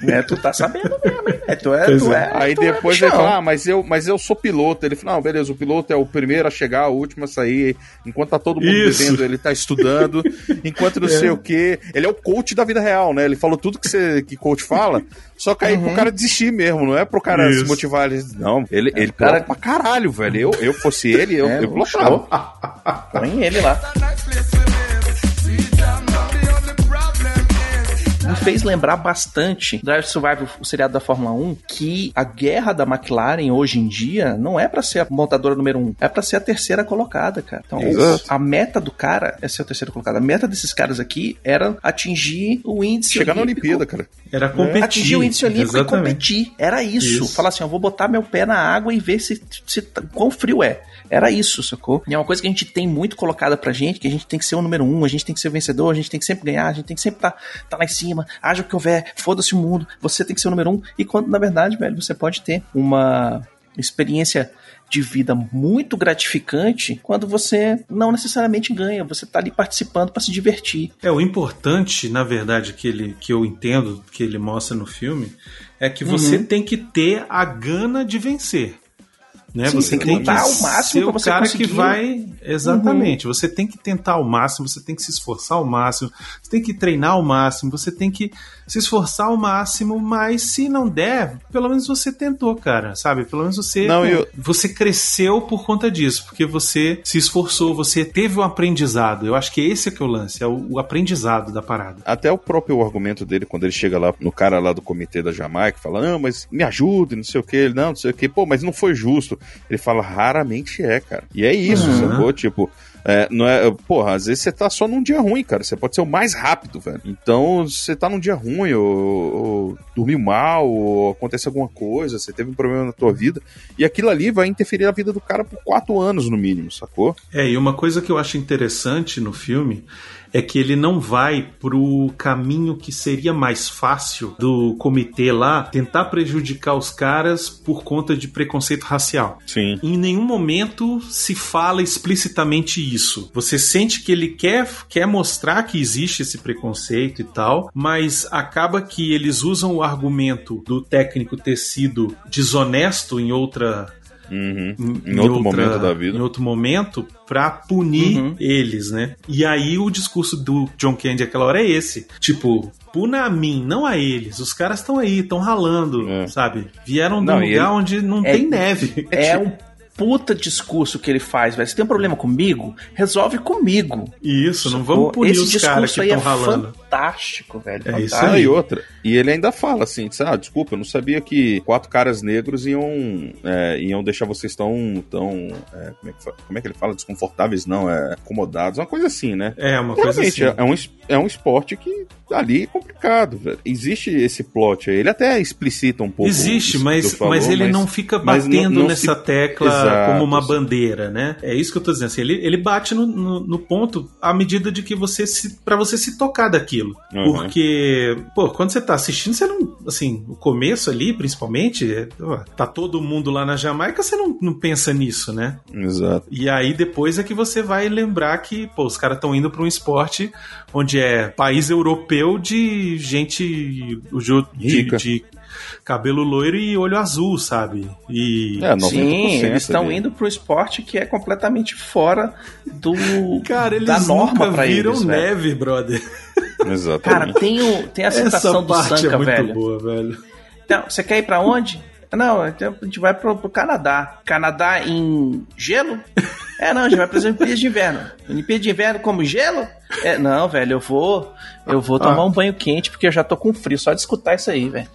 É, tu tá sabendo mesmo, hein? É, tu é, Pois tu é. é. Aí tu é depois ele bichão. fala, ah, mas eu, mas eu sou piloto. Ele fala, não, beleza, o piloto é o primeiro a chegar, o último a sair. Enquanto tá todo mundo Isso. vivendo, ele tá estudando. enquanto não sei o quê. Ele é o coach da vida real, né? Ele falou tudo que, você, que coach fala, só que aí pro cara desistir mesmo, não é pro cara Isso. se motivar. Ele, não, ele, ele cara- pra caralho, velho. Eu, eu fosse ele, eu, É, eu pilotava. Põe ele lá. Me fez lembrar bastante Drive to Survive, o seriado da Fórmula 1, que a guerra da McLaren hoje em dia não é pra ser a montadora número um, é pra ser a terceira colocada, cara. Então, Exato. a meta do cara é ser a terceira colocada. A meta desses caras aqui era atingir o índice Chegar na olímpico. Olimpíada, cara. Era competir. Atingir o índice olímpico Exatamente. e competir. Era isso. Isso. Falar assim, eu vou botar meu pé na água e ver se, se quão frio é. Era isso, sacou? E é uma coisa que a gente tem muito colocada pra gente, que a gente tem que ser o número um, a gente tem que ser o vencedor, a gente tem que sempre ganhar, a gente tem que sempre tá, tá lá em cima, haja o que houver, foda-se o mundo, você tem que ser o número um. E quando, na verdade, velho, você pode ter uma experiência de vida muito gratificante quando você não necessariamente ganha, você tá ali participando pra se divertir. É, o importante, na verdade, que, ele, que eu entendo que ele mostra no filme, é que você Uhum. tem que ter a gana de vencer. Né? Sim, você tem que lutar ao máximo o você cara conseguir. Uhum. que vai. Exatamente. Você tem que tentar ao máximo, você tem que se esforçar ao máximo, você tem que treinar ao máximo, você tem que se esforçar ao máximo, mas se não der, pelo menos você tentou, cara, sabe? Pelo menos você, Não, eu- você cresceu por conta disso, porque você se esforçou, você teve um aprendizado. Eu acho que esse é que é o lance, é o, o aprendizado da parada. Até o próprio argumento dele, quando ele chega lá no cara lá do comitê da Jamaica, fala, não, mas me ajude, não sei o que, ele, não, não sei o que, pô, mas não foi justo. Ele fala, raramente é, cara. E é isso, Uhum. sacou? Tipo, é, não é, porra, às vezes você tá só num dia ruim, cara. Você pode ser o mais rápido, velho. Então, você tá num dia ruim, ou, ou dormiu mal, ou acontece alguma coisa, você teve um problema na tua vida, e aquilo ali vai interferir na vida do cara por quatro anos, no mínimo, sacou? É, e uma coisa que eu acho interessante no filme é que ele não vai pro caminho que seria mais fácil do comitê lá tentar prejudicar os caras por conta de preconceito racial. Sim. Em nenhum momento se fala explicitamente isso. Você sente que ele quer, quer mostrar que existe esse preconceito e tal, mas acaba que eles usam o argumento do técnico ter sido desonesto em outra Uhum. Em, outro momento da vida. Em outro momento, pra punir Uhum. eles, né? E aí o discurso do John Candy aquela hora é esse. Tipo, puna a mim, não a eles. Os caras estão aí, estão ralando, É. sabe? Vieram de um lugar ele- onde não É- tem neve. É um puta discurso que ele faz, velho. Você tem um problema comigo? Resolve comigo. Isso, não vamos punir Esse os caras discurso que aí estão é ralando. fantástico, velho. É isso fantástico. Ah, aí. e outra. E ele ainda fala assim, diz, ah, desculpa, eu não sabia que quatro caras negros iam, é, iam deixar vocês tão, tão é, como, é que, como é que ele fala? Desconfortáveis, não, é acomodados, uma coisa assim, né? É, uma coisa assim. é, é um, é um esporte que ali é complicado, velho. Existe esse plot aí, ele até explicita um pouco. Existe, isso mas, falou, mas ele não fica mas não- batendo não nessa se- tecla Exato, como uma bandeira, né? É isso que eu tô dizendo. Assim, ele, ele bate no, no, no ponto à medida de que você se. para você se tocar daquilo. Uhum. Porque, pô, quando você tá assistindo, você não. Assim, o começo ali, principalmente, é, tá todo mundo lá na Jamaica, você não, não pensa nisso, né? Exato. E aí depois é que você vai lembrar que, pô, os caras estão indo para um esporte onde é país europeu de gente de, Rica. de cabelo loiro e olho azul, sabe? E É, 90% Sim, eles estão indo pro esporte que é completamente fora do cara, eles da norma nunca viram eles, velho. neve, brother. Cara, Exatamente. tem, o, tem a Essa citação do parte Sanka, é muito velho. boa, velho. Então, você quer ir pra onde? Não, então a gente vai pro, pro Canadá. Canadá em gelo? É, não, a gente vai para as Olimpíadas de Inverno. Olimpíada de Inverno como gelo? É, não, velho, eu vou. Eu vou tomar Ah. um banho quente porque eu já tô com frio, só de escutar isso aí, velho.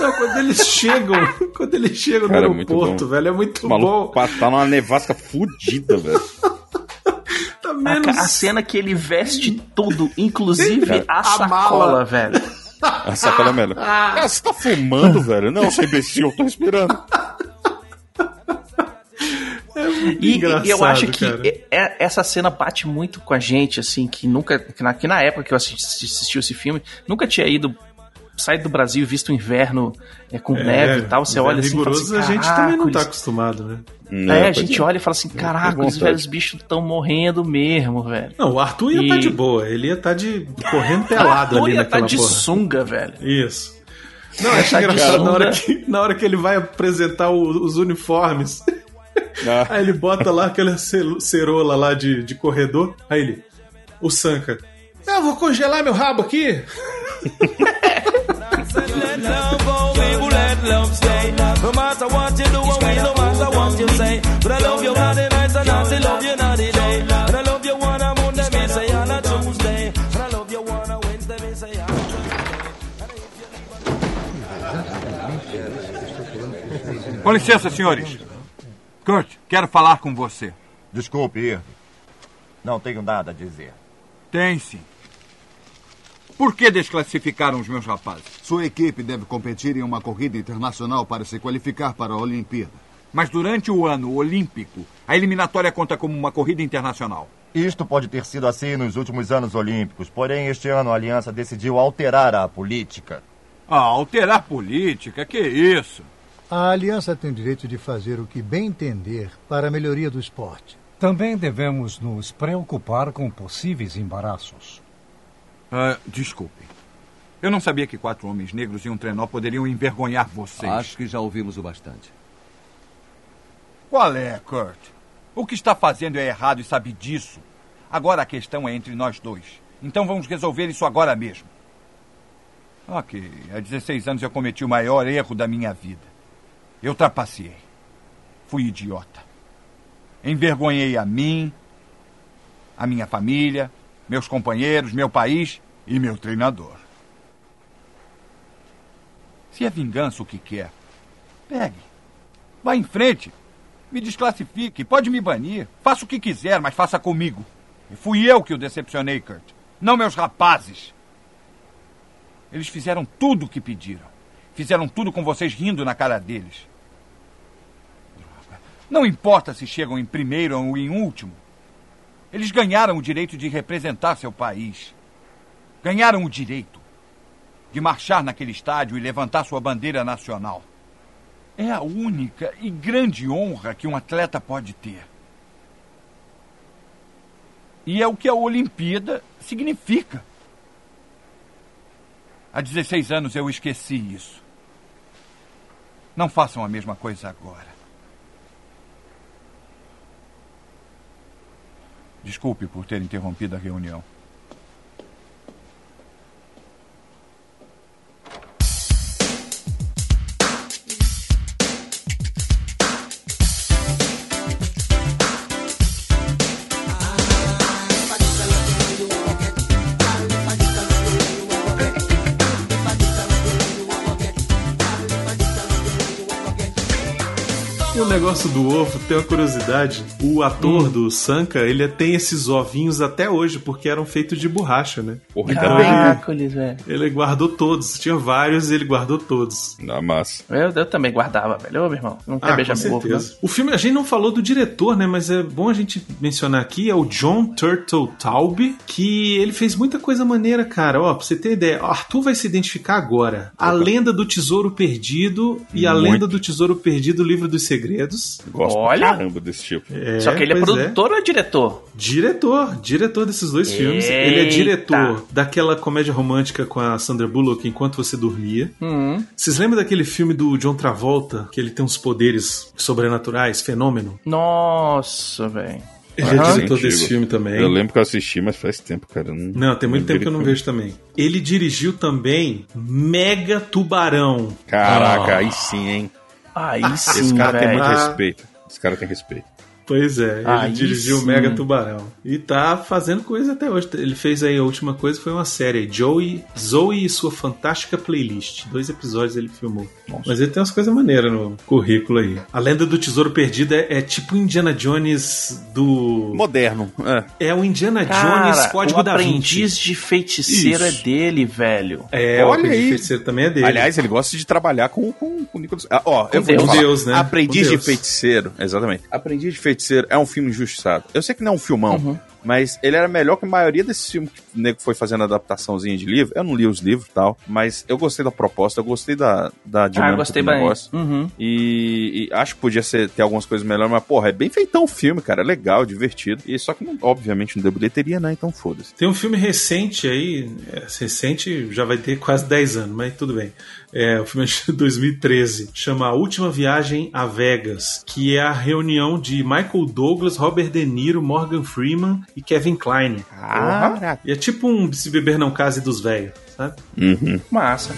Não, quando eles chegam, quando eles chegam Cara, é no muito aeroporto, bom. velho, é muito O maluco bom. tá numa nevasca fudida, velho. Tá A, menos. a cena que ele veste tudo, inclusive Cara, a, a sacola, mala. velho. A sacola é melhor. Ah, você tá fumando, velho? Não, seu imbecil, eu tô respirando. E, e Engraçado, eu acho que cara. é- é- essa cena bate muito com a gente, assim, que nunca. Que na, que na época que eu assisti, assisti esse filme, nunca tinha ido. Saído do Brasil e visto o inverno é, com neve e tal. Você olha assim e fala rigoroso, assim, a gente também não tá "Caraca, acostumado, né? Não, É, a gente é. olha e fala assim: caraca, os velhos bichos estão morrendo mesmo, velho. Não, o Arthur ia E- estar de boa, ele ia estar de correndo pelado ali ia naquela tá de porra. sunga, velho. Isso. Não, acho Tá engraçado na hora, que, na hora que ele vai apresentar o- os uniformes. Ah, Aí ele bota lá aquela cerola lá de, de corredor. Aí ele, o Sanka. Eu vou congelar meu rabo aqui. let love go, baby, let love stay. No matter what you do, and we no matter what you say. But I love you on the night and I love you on the day. And I love you on a Monday, me say on a Tuesday. And I love you on a Wednesday, me say on a Thursday. Com licença, senhores. Kurt, quero falar com você. Desculpe. Não tenho nada a dizer. Tem sim. Por que desclassificaram os meus rapazes? Sua equipe deve competir em uma corrida internacional para se qualificar para a Olimpíada. Mas durante o ano olímpico, a eliminatória conta como uma corrida internacional. Isto pode ter sido assim nos últimos anos olímpicos, porém este ano a aliança decidiu alterar a política. Ah, alterar política? Que isso? A aliança tem o direito de fazer o que bem entender para a melhoria do esporte. Também devemos nos preocupar com possíveis embaraços. Ah, desculpe. Eu não sabia que quatro homens negros em um trenó poderiam envergonhar vocês. Acho que já ouvimos o bastante. Qual é, Kurt? O que está fazendo é errado e sabe disso. Agora a questão é entre nós dois. Então vamos resolver isso agora mesmo. Ok, há 16 anos eu cometi o maior erro da minha vida. Eu trapaceei. Fui idiota. Envergonhei a mim, a minha família, meus companheiros, meu país e meu treinador. Se é vingança o que quer, pegue. Vá em frente. Me desclassifique, pode me banir. Faça o que quiser, mas faça comigo. E fui eu que o decepcionei, Kurt. Não meus rapazes. Eles fizeram tudo o que pediram. Fizeram tudo com vocês rindo na cara deles. Não importa se chegam em primeiro ou em último. Eles ganharam o direito de representar seu país. Ganharam o direito de marchar naquele estádio e levantar sua bandeira nacional. É a única e grande honra que um atleta pode ter. E é o que a Olimpíada significa. Há 16 anos eu esqueci isso. Não façam a mesma coisa agora. Desculpe por ter interrompido a reunião. Negócio do ovo, tem uma curiosidade. O ator do Sanka, ele tem esses ovinhos até hoje, porque eram feitos de borracha, né? Porra, Então Caracoles, velho. ele, ele guardou todos. Tinha vários e ele guardou todos. Na massa. Eu, eu também guardava, velho. Ô, meu irmão, não quer Ah, beijar com meu ovo, não. certeza. O filme, a gente não falou do diretor, né? Mas é bom a gente mencionar aqui, é o John Turtle Taube, que ele fez muita coisa maneira, cara. Ó, pra você ter ideia, o Arthur vai se identificar agora. A Lenda do Tesouro Perdido e a Muito. Lenda do Tesouro Perdido, o Livro dos Segredos. Gosto Olha. pra caramba desse tipo. É, Só que ele é pois produtor ou é diretor? Diretor, diretor desses dois filmes. Ele é Eita. diretor daquela comédia romântica com a Sandra Bullock Enquanto Você Dormia. Hum. Vocês lembram daquele filme do John Travolta, que ele tem uns poderes sobrenaturais, fenômeno? Nossa, velho. Ele é diretor Antigo. desse filme também. Eu lembro que eu assisti, mas faz tempo, cara. eu Não, tem muito tempo que eu não vejo também. Ele dirigiu também Mega Tubarão. Caraca, Ah. aí sim, hein? Aí Esse sim, cara tem velho. muito Ah. respeito. Esse cara tem respeito. Pois é, ele Aí dirigiu o. Mega Tubarão. E tá fazendo coisa até hoje. Ele fez aí a última coisa, foi uma série, Joey, Zoe e sua fantástica playlist. Dois episódios ele filmou. Mas ele tem umas coisas maneiras no currículo aí. A Lenda do Tesouro Perdido é, é tipo Indiana Jones do... Moderno. É. É o Indiana Cara, Jones Código o da Vinci. aprendiz de feiticeira Isso. é dele, velho. É, o Olha aprendiz de aí. feiticeiro também é dele. Aliás, ele gosta de trabalhar com, com, com o Nicolas. Ah, ó, eu vou Deus. falar. Deus, né? Aprendiz Com de. Feiticeiro, exatamente. Aprendiz de Feiticeiro é um filme injustiçado. Eu sei que não é um filmão, Uhum. Mas ele era melhor que a maioria desses filmes que o nego foi fazendo adaptaçãozinha de livro. Eu não li os livros e tal, mas eu gostei da proposta, eu gostei da, da dinâmica Ah, gostei do bem. negócio. Uhum. E, e acho que podia ser, ter algumas coisas melhores, mas, porra, é bem feitão o filme, cara. É legal, divertido. E só que, não- obviamente, não deu bilheteria, né? Então foda-se. Tem um filme recente aí, é, recente já vai ter quase 10 anos, mas tudo bem. É, o filme é de 2013, chama A Última Viagem a Vegas, que é a reunião de Michael Douglas, Robert De Niro, Morgan Freeman e Kevin Kline. Caraca. E é tipo um Se Beber Não Case dos Velhos, sabe? Uhum. Massa.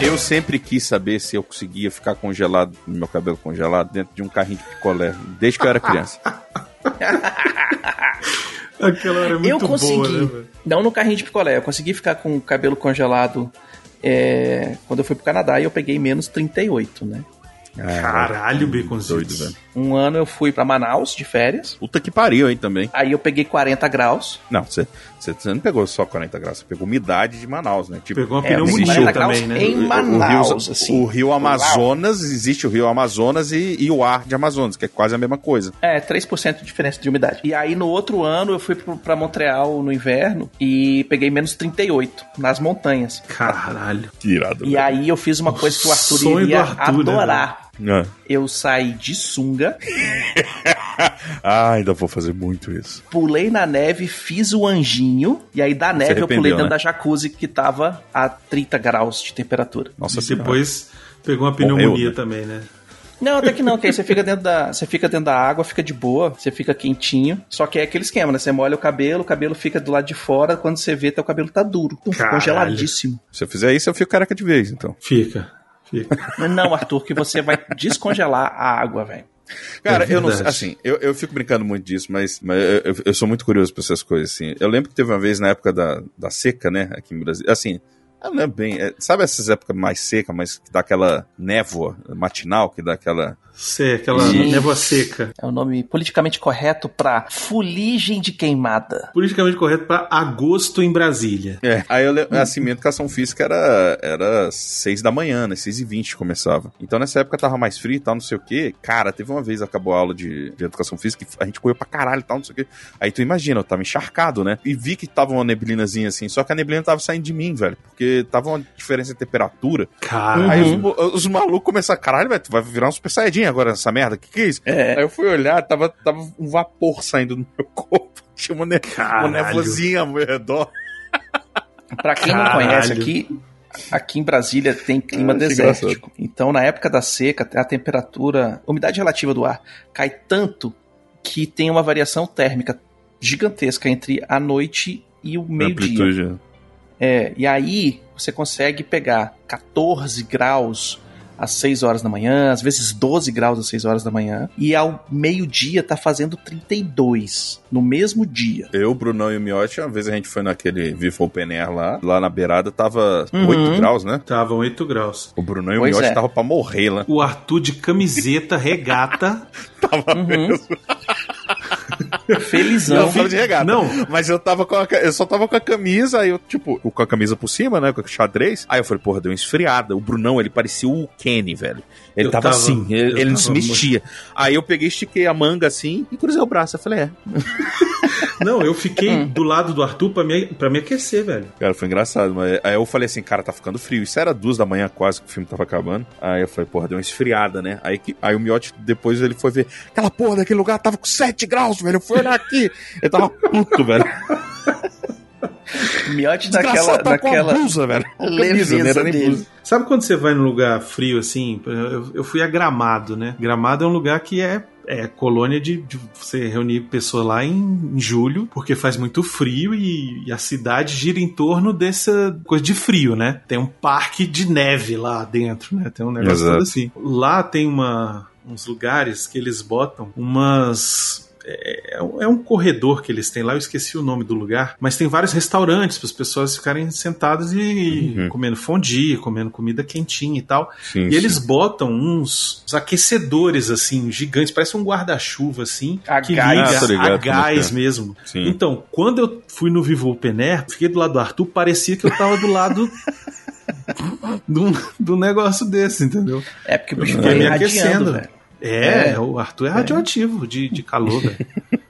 Eu sempre quis saber se eu conseguia ficar congelado, meu cabelo congelado, dentro de um carrinho de picolé, desde que eu era criança. Aquela hora é muito eu consegui. boa, né, não no carrinho de picolé, eu consegui ficar com o cabelo congelado é, quando eu fui pro Canadá eu peguei menos 38, né? Caralho, Baconzitos. Doido, velho. Um ano eu fui pra Manaus de férias. Puta que pariu, hein, também. Aí eu peguei 40 graus. Não, você você não pegou só 40 graus, você pegou umidade de Manaus, né? Tipo, Pegou uma É, pneumonia 40 graus também, né? em o- o Manaus, rio, assim. o rio Amazonas, existe o rio Amazonas e, e o ar de Amazonas, que é quase a mesma coisa. É, 3% de diferença de umidade. E aí no outro ano eu fui pra Montreal no inverno e peguei menos 38 nas montanhas. Caralho. Que irado. E aí eu fiz uma coisa que o Arthur iria Arthur, né, adorar. Ah. Eu saí de sunga, Ah, ainda vou fazer muito isso. pulei na neve, fiz o anjinho, e aí da neve eu pulei dentro né? da jacuzzi que tava a 30 graus de temperatura. Nossa E depois pegou uma Morreu, pneumonia né? também, né? Não, até que não, que aí você fica dentro da, você fica dentro da água, fica de boa, você fica quentinho. Só que é aquele esquema, né? Você molha o cabelo, o cabelo fica do lado de fora, quando você vê, teu cabelo tá duro, Caralho. congeladíssimo. Se eu fizer isso, eu fico careca de vez, então. Fica. Fica. Não, Arthur, que você vai descongelar a água, velho. Cara, É eu não sei, assim, eu, eu fico brincando muito disso, mas, mas eu, eu- sou muito curioso por essas coisas, assim. Eu lembro que teve uma vez na época da, da seca, né, aqui no Brasil, assim, eu não lembro bem, é, sabe essas épocas mais secas, mas que dá aquela névoa matinal, que dá aquela... Sei, aquela Sim. névoa seca. É o nome politicamente correto pra fuligem de queimada. Politicamente correto pra agosto em Brasília. É, aí eu lembro, assim, minha educação física era, era 6 da manhã, né, 6 e 20 começava. Então nessa época tava mais frio e tal, não sei o quê. Cara, teve uma vez, acabou a aula de, de educação física, e a gente correu pra caralho e tal, não sei o quê. Aí tu imagina, eu tava encharcado, né, e vi que tava uma neblinazinha assim, só que a neblina tava saindo de mim, velho, porque tava uma diferença de temperatura. Caralho. Aí os, os malucos começaram, caralho, velho, tu vai virar um super saiyajin agora nessa merda, que que é isso? É. Aí eu fui olhar, tava, tava um vapor saindo do meu corpo, tinha uma, ne uma Caralho. nevoazinha ao meu redor. Pra quem não Caralho. conhece aqui, aqui em Brasília tem clima Ah, que desértico. Então, na época da seca, a temperatura, umidade relativa do ar cai tanto que tem uma variação térmica gigantesca entre a noite e o meio-dia. Amplitude. É, e aí você consegue pegar 14 graus às 6 horas da manhã, às vezes 12 graus às 6 horas da manhã, e ao meio-dia tá fazendo 32 no mesmo dia. Eu, o Brunão e o Miotti, uma vez a gente foi naquele Vivo Open Air lá, lá na beirada tava Uhum. 8 graus, né? Tava 8 graus. O Brunão e Pois o Miotti é. tava pra morrer lá. O Arthur de camiseta, regata. Tava Uhum. mesmo. Felizão. Não, tava de regata. Não. Mas eu tava com a, eu só tava com a camisa, aí eu, tipo, com a camisa por cima, né? Com a xadrez. Aí eu falei, porra, deu uma esfriada. O Brunão, ele parecia o Kenny, velho. Ele tava, tava- assim, ele, ele não se tava mexia. Aí eu peguei, estiquei a manga assim e cruzei o braço. Eu falei, é. Não, eu fiquei do lado do Arthur pra me, pra me aquecer, velho. Cara, foi engraçado, mas aí eu falei assim, cara, tá ficando frio. Isso era duas da manhã quase que o filme tava acabando. Aí eu falei, porra, deu uma esfriada, né? Aí, que, aí o Miotti depois ele foi ver, aquela porra daquele lugar tava com 7 graus, velho. Eu fui olhar aqui. Ele tava puto, velho. Miote naquela, tá com a naquela blusa, velho. Camisa, dele. blusa. Sabe quando você vai num lugar frio assim? Eu, eu fui a Gramado, né? Gramado é um lugar que é, é colônia de, de você reunir pessoas lá em, em julho, porque faz muito frio e, e a cidade gira em torno dessa coisa de frio, né? Tem um parque de neve lá dentro, né? Tem um negócio Exato. todo assim. Lá tem uma, uns lugares que eles botam umas é, é um corredor que eles têm lá, eu esqueci o nome do lugar, mas tem vários restaurantes para as pessoas ficarem sentadas e Uhum. comendo fondue, comendo comida quentinha e tal. Sim, e eles sim. botam uns, uns aquecedores assim, gigantes, parece um guarda-chuva assim, A que gás. liga Ah, ligado a é gás é. mesmo. Sim. Então, quando eu fui no Vivo Open Air, fiquei do lado do Arthur, parecia que eu tava do lado de um, de um negócio desse, entendeu? É porque o bicho Fiquei vai me aquecendo. velho. É, É. o Arthur é radioativo de, de calor, velho.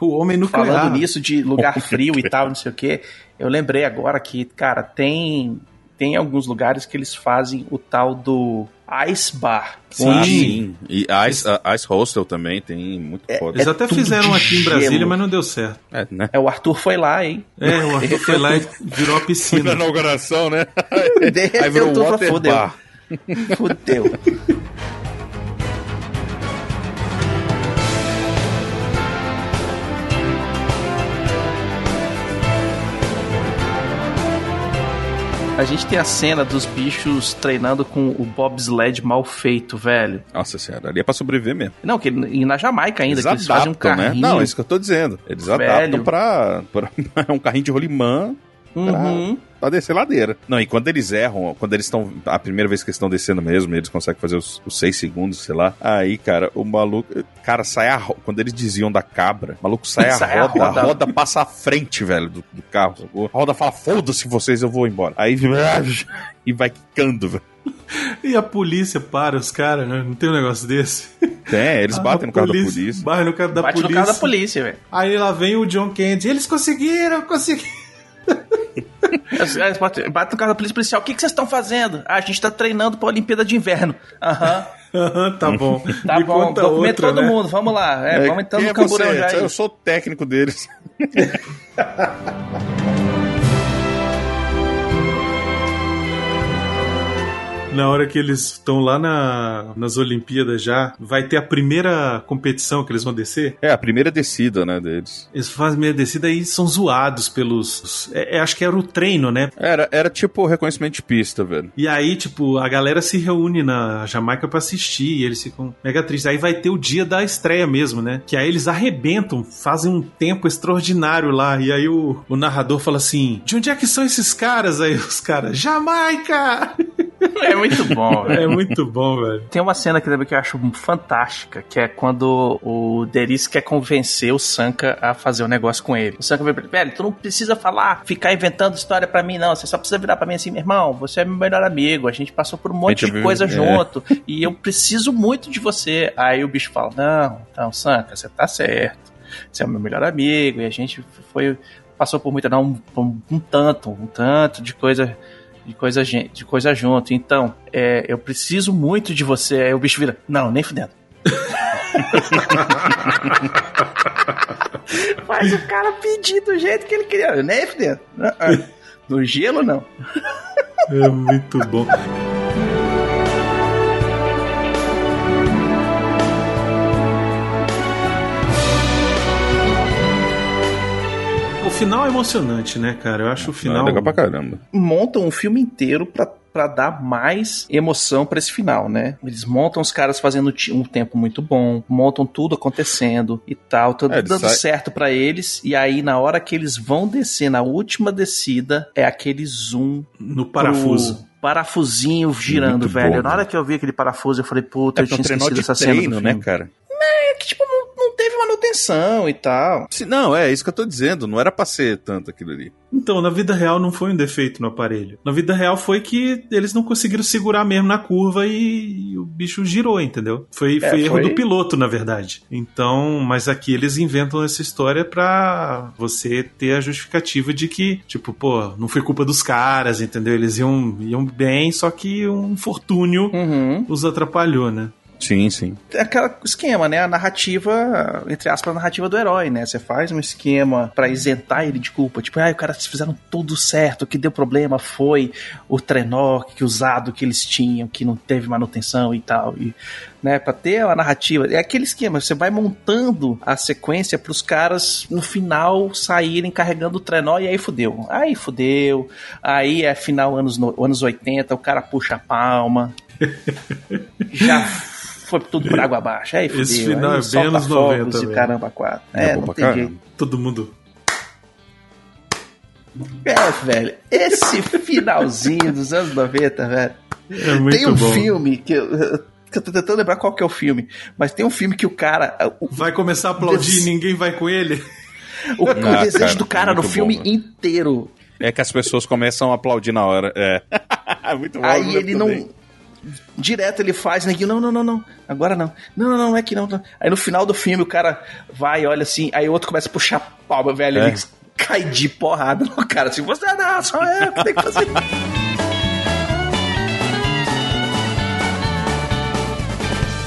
O homem nuclear. Falando nisso de lugar frio e tal, não sei o que, eu lembrei agora que, cara, tem tem alguns lugares que eles fazem o tal do Ice Bar. Sim. sim. E Ice, a Ice Hostel também tem muito foda. Eles até tudo fizeram aqui em Brasília, gelo. mas não deu certo. É, né? É, o Arthur foi lá, hein? É, o Arthur foi lá e virou a Na piscina. inauguração, né? Aí virou um water fudeu. bar. Fudeu. A gente tem a cena dos bichos treinando com o bobsled mal feito, velho. Nossa senhora, ali é pra sobreviver mesmo. Não, que e na Jamaica ainda, Eles que eles fazem um adaptam, né? carrinho. Não, é isso que eu tô dizendo. Eles Velho. adaptam pra, pra um carrinho de rolimã Uhum. Pra descer ladeira. Não, e quando eles erram, quando eles estão. A primeira vez que eles estão descendo mesmo, eles conseguem fazer os, os seis segundos, sei lá. Aí, cara, o maluco. Cara, sai a ro- Quando eles desviam da cabra, o maluco sai a Sai a roda, a roda. roda passa à frente, velho, do, do carro. sacou? A roda fala, foda-se vocês, eu vou embora. Aí. E vai quicando, velho. E a polícia para os caras, né? Não tem um negócio desse. É, eles A batem no carro da polícia. Bate no carro da Bate polícia. no carro da polícia, velho. Aí lá vem o John Candy. Eles conseguiram, conseguiram. Eles- eles Bate bate no carro da polícia policial. O que, que vocês estão fazendo? Ah, a gente tá treinando pra Olimpíada de Inverno. Aham. tá bom. Tá Me bom, conta documento outra, todo né? mundo. Vamos lá. É, vamos então no é camburão já. Eu sou o técnico deles. Na hora que eles estão lá na, nas Olimpíadas já, vai ter a primeira competição que eles vão descer. É, a primeira descida, né, deles. Eles fazem meia descida e são zoados pelos. é, é, acho que era o treino, né? Era, era tipo reconhecimento de pista, velho. E aí, tipo, a galera se reúne na Jamaica pra assistir e eles ficam mega tristes. Aí vai ter o dia da estreia mesmo, né? Que aí eles arrebentam, fazem um tempo extraordinário lá. E aí o, o narrador fala assim: De onde é que são esses caras? Aí os caras, Jamaica! É muito bom, velho. É muito bom, velho. Tem uma cena que também que eu acho fantástica, que é quando o Deris quer convencer o Sanka a fazer um negócio com ele. O Sanka vai pra ele, velho, tu não precisa falar, ficar inventando história pra mim, não. Você só precisa virar pra mim assim, meu irmão, você é meu melhor amigo, a gente passou por um monte de coisa é. junto, e eu preciso muito de você. Aí o bicho fala, não, então, Sanka, você tá certo. Você é o meu melhor amigo, e a gente foi... Passou por muita, não, um, um tanto, um tanto de coisa de coisa, de coisa junto. Então, é, eu preciso muito de você. Aí o bicho vira, não, nem fudendo. Faz o cara pedir do jeito que ele queria. Nem fudendo. No gelo, não. É muito bom. Final é emocionante, né, cara? Eu acho o final. Não, é legal pra caramba. Montam um filme inteiro pra, pra dar mais emoção pra esse final, né? Eles montam os caras fazendo um tempo muito bom, montam tudo acontecendo e tal, tudo É, dando sai- certo pra eles. E aí, na hora que eles vão descer na última descida, é aquele zoom No parafuso. pro parafusinho girando, Muito velho. bom, Na hora que eu vi aquele parafuso, eu falei, puta, É eu tinha é esquecido essa cena. do treino, né, filme. cara? É que, tipo, não, teve manutenção e tal. Se- Não, é isso que eu tô dizendo. Não era pra ser tanto aquilo ali. Então, na vida real não foi um defeito no aparelho. Na vida real foi que eles não conseguiram segurar mesmo na curva e, o bicho girou, entendeu? Foi, É, foi erro foi- do piloto, na verdade. Então, mas aqui eles inventam essa história pra você ter a justificativa de que, tipo, pô, não foi culpa dos caras, entendeu? Eles iam, iam bem, só que um fortúnio Uhum. os atrapalhou, né? Sim, sim. É aquele esquema, né? A narrativa, entre aspas, a narrativa do herói, né? Você faz um esquema pra isentar ele de culpa. Tipo, ah, os caras fizeram tudo certo, o que deu problema foi o trenó que usado que eles tinham, que não teve manutenção e tal. E, né, pra ter a narrativa. É aquele esquema, você vai montando a sequência pros caras, no final, saírem carregando o trenó e aí fudeu. Aí fudeu. Aí é final anos, no- anos 80, o cara puxa a palma. Já foi tudo por água abaixo. Aí fudeu. Esse final aí é bem anos fogos 90, e velho. caramba, quatro. É É, não tem caramba. jeito. Todo mundo. É, velho. Esse finalzinho dos anos 90, velho. É muito tem um bom. filme que eu, que eu tô tentando lembrar qual que é o filme, mas tem um filme que o cara. O, Vai começar a aplaudir Des- e ninguém vai com ele? o, o Ah, desejo cara, do cara no filme bom, inteiro. É que as pessoas começam a aplaudir na hora. É. Muito bom. Aí ele não. Direto ele faz, né? Não, não, não, não. Agora não. Não, não, não, é que não, não. Aí no final do filme o cara vai, olha assim, aí o outro começa a puxar a palma, velho. É. Ele cai de porrada no cara. Assim, você não, só eu que tenho que fazer.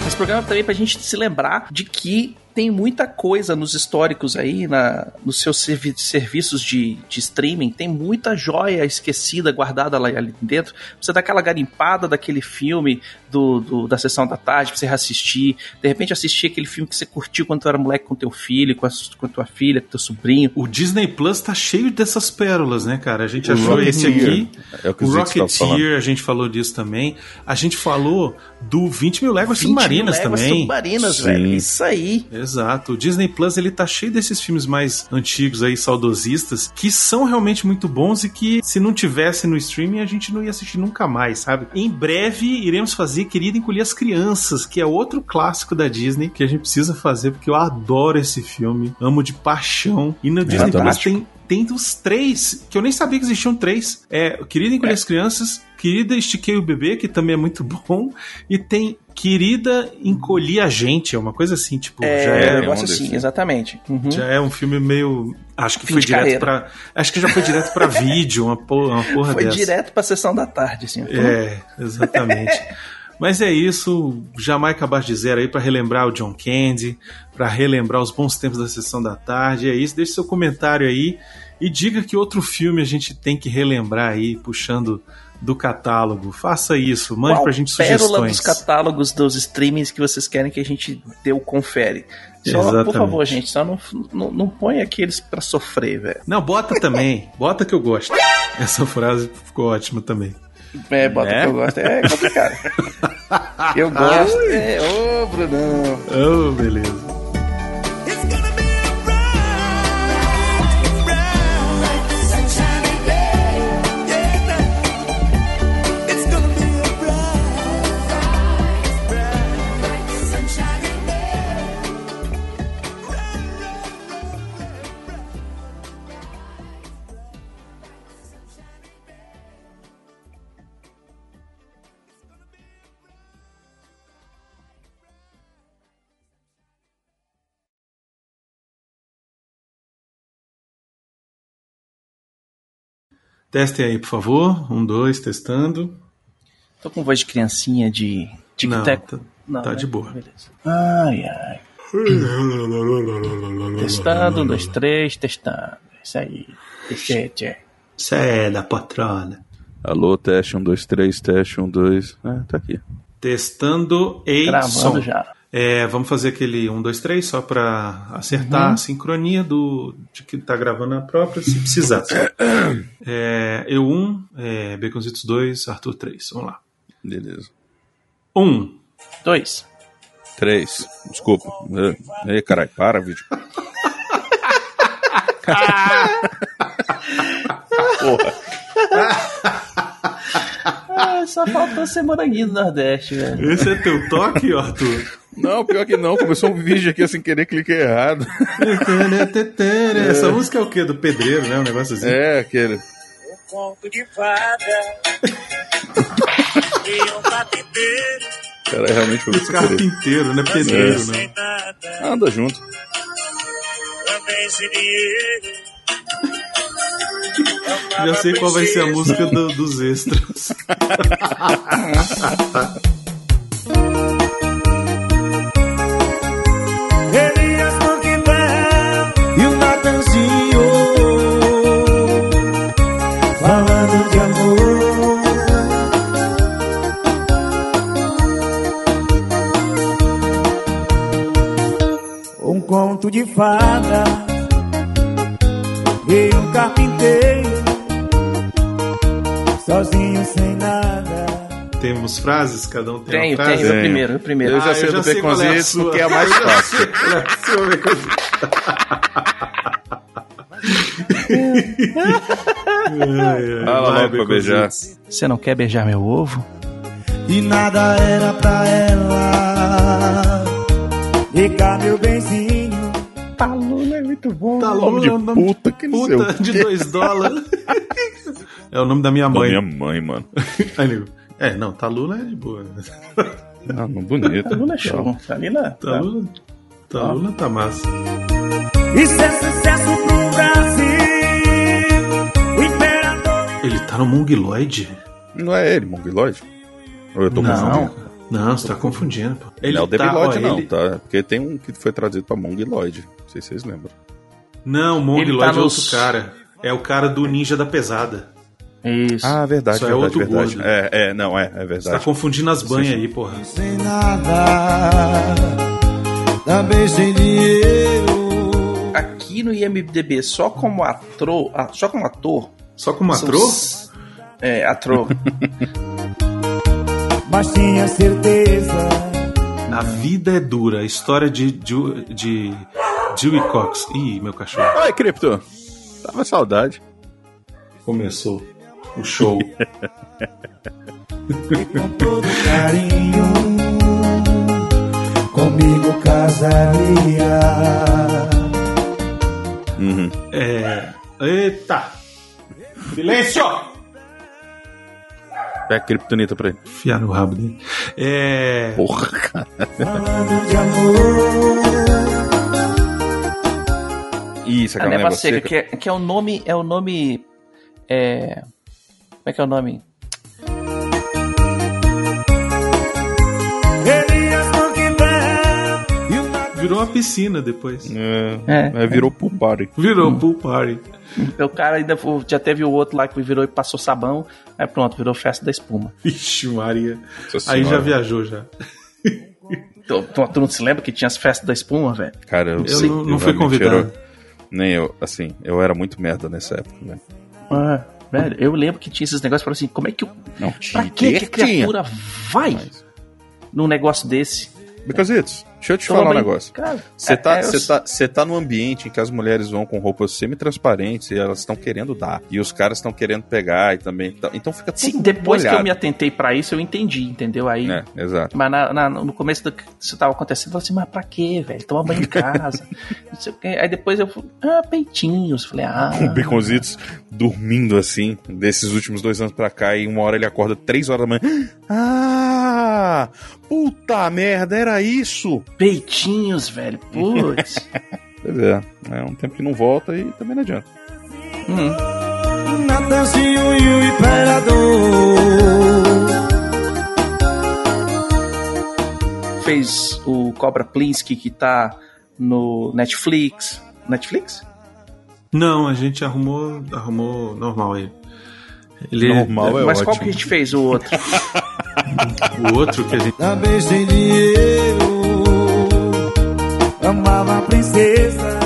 Esse programa também é pra gente se lembrar de que tem muita coisa nos históricos aí, na, nos seus servi serviços de, de streaming, tem muita joia esquecida, guardada lá ali dentro. Você dá aquela garimpada daquele filme do, do- da sessão da tarde pra você reassistir. De repente assistir aquele filme que você curtiu quando tu era moleque com teu filho, com a, com a tua filha, com teu sobrinho. O Disney Plus tá cheio dessas pérolas, né, cara? A gente O achou esse aqui. É o que o falando. Rocketeer, a gente falou disso também. A 20 gente falou do 20 mil léguas mil submarinas léguas também. submarinas, Sim. velho. Isso aí. Exato. O Disney Plus ele tá cheio desses filmes mais antigos aí, saudosistas, que são realmente muito bons e que se não tivesse no streaming a gente não ia assistir nunca mais, sabe? Em breve iremos fazer Querida Encolher as Crianças, que é outro clássico da Disney que a gente precisa fazer porque eu adoro esse filme, amo de paixão. E no Disney Plus tem tem os três, que eu nem sabia que existiam três. É, Querida Encolher as Crianças, Querida Estiquei o Bebê, que também é muito bom, e tem Querida Encolhi a Gente, é uma coisa assim, tipo, É, já é um negócio assim, exatamente. Uhum. já é um filme meio. Acho que Fim foi direto pra. Acho que já foi direto pra vídeo, uma porra, uma porra Foi dessa. direto pra sessão da tarde, assim. É, exatamente. Mas é isso, Jamaica abaixo de zero aí pra relembrar o John Candy, pra relembrar os bons tempos da sessão da tarde. É isso, deixe seu comentário aí e diga que outro filme a gente tem que relembrar aí, puxando do catálogo. Faça isso, mande Qual pra gente pérola sugestões. dos catálogos dos streamings que vocês querem que a gente dê o confere. Só, por Exatamente. favor, gente, só não, não, não põe aqueles pra sofrer, velho. Não, bota também. bota que eu gosto. Essa frase ficou ótima também. É, bota Né? que eu gosto. É complicado. eu gosto. É, ô, Brunão. Oh, beleza. Testem aí, por favor. Um, dois, testando. Tô com voz de criancinha de Não, tic-tac. tá, Não, tá né? de boa. Beleza. Ai, ai. Testando, um, dois, três, testando. Isso aí. Teste. Isso é da patrona. Alô, teste 1, 2, 3, teste 1, 2. É, tá aqui. Testando e Gravando som. já. É, vamos fazer aquele 1, 2, 3 só pra acertar Uhum. a sincronia do, de que tá gravando a própria, se precisar. É, eu 1, é, Baconzitos 2, Arthur 3. Vamos lá. Beleza. 1. Dois. 3. Desculpa. Ei, caralho, para, vídeo. Porra. Ah, só faltou ser moranguinho do Nordeste, velho. Esse é teu toque, Arthur? Não, pior que não. Começou um vídeo aqui sem querer, cliquei errado. Essa música é o quê? Do pedreiro, né? Um negócio assim. É, aquele. Conto de fada e um carpinteiro Cara, realmente foi querer. Carpinteiro, né? Pedreiro, É. né? Anda junto. também sem dinheiro. Já sei qual vai ser a música do- dos extras. fada e um carpinteiro sozinho sem nada. Temos frases, cada um tem Tenho, uma frase. tenho. Eu primeiro, eu primeiro. Eu já Ah, sei do é porque é a mais Eu já fácil. sei qual é a. Ai, ai, Fala logo pra beijar. Você não quer beijar meu ovo? E nada era pra ela. E cá, meu benzinho. Talula muito bom. Tá Nome de louco, nome puta que não puta de quê. 2 dólares. É o nome da minha Da mãe. minha mãe, mano. Aí, nego, É, não, Talula é de boa. Ah, não, bonito. Talula é show. Talila. Talula, Talula tá massa. Isso é sucesso pro Brasil. O imperador. Ele tá no Mongoloid? Não é ele, Mongoloid? Ou eu tô Não. confundindo? Não, você tá confundindo, pô. Ele não é o Debiloid, ó, não, ele- tá? Porque tem um que foi traduzido pra Mongoloid. Não sei se vocês lembram. Não, o Ele Mongoloid tá é outro cara. É o cara do Ninja da Pesada. Isso. Ah, verdade, Só é verdade, outro verdade. gordo. É, é, não, é, é Você tá verdade. confundindo as banhas aí, porra. Sem nada. Também sem dinheiro. Aqui no IMDB, só como ator, ah, só como ator. Só como ator? s- É, ator. Mas tinha certeza A vida é dura. A história de, de, de Dewey Cox. Ih, meu cachorro. Oi, Cripto. Tava saudade. Começou o show. Com todo carinho, comigo casaria. Uhum. É. Eita! Silêncio! Pega a Kryptonita pra ele. Fiar no rabo dele. É. Porra, cara. Falando de amor. Isso, A aquela Neva névoa Seca, seca. que é, que é o nome. É o nome. É. Como é que é o nome? Virou uma piscina depois. É, É. é, virou pool party. Virou pool party. O cara ainda já teve o outro lá que virou e passou sabão. Aí pronto, virou festa da espuma. Vixe, Maria. Aí já viajou já. Tu, tu, tu não se lembra que tinha as festas da espuma, velho? Cara, eu, Eu não- não fui convidado. era- nem eu, assim, eu era muito merda nessa época, velho. Ah, velho, eu lembro que tinha esses negócios falando assim, como é que o. Não, Pra que, que a tinha. criatura vai num negócio desse? Because it's, deixa eu te Toma falar um negócio. Você é- tá, é, eu- você tá, tá num ambiente em que as mulheres vão com roupas semi-transparentes e elas estão querendo dar. E os caras estão querendo pegar e também. tá- Então fica tudo Sim, depois que eu molhado. me atentei pra isso, eu entendi, entendeu? Aí. É, exato. Mas na- na- no começo do que isso tava acontecendo, eu falei assim, mas pra quê, velho? Toma banho em casa. não sei o quê. Aí depois eu falei, ah, peitinhos. Falei, ah. Com baconzitos dormindo assim, desses últimos dois anos pra cá, e uma hora ele acorda três horas da manhã. Ah! Puta merda, era isso! Peitinhos, velho. Putz. Pois é, é um tempo que não volta e também não adianta. E o Imperador. Fez o Cobra Plinsky, que tá no Netflix. Netflix? Não, a gente arrumou, arrumou normal aí. Ele Normal é Mas ótimo. qual que a gente fez o outro? O outro que a gente. Também sem dinheiro. Amava a princesa.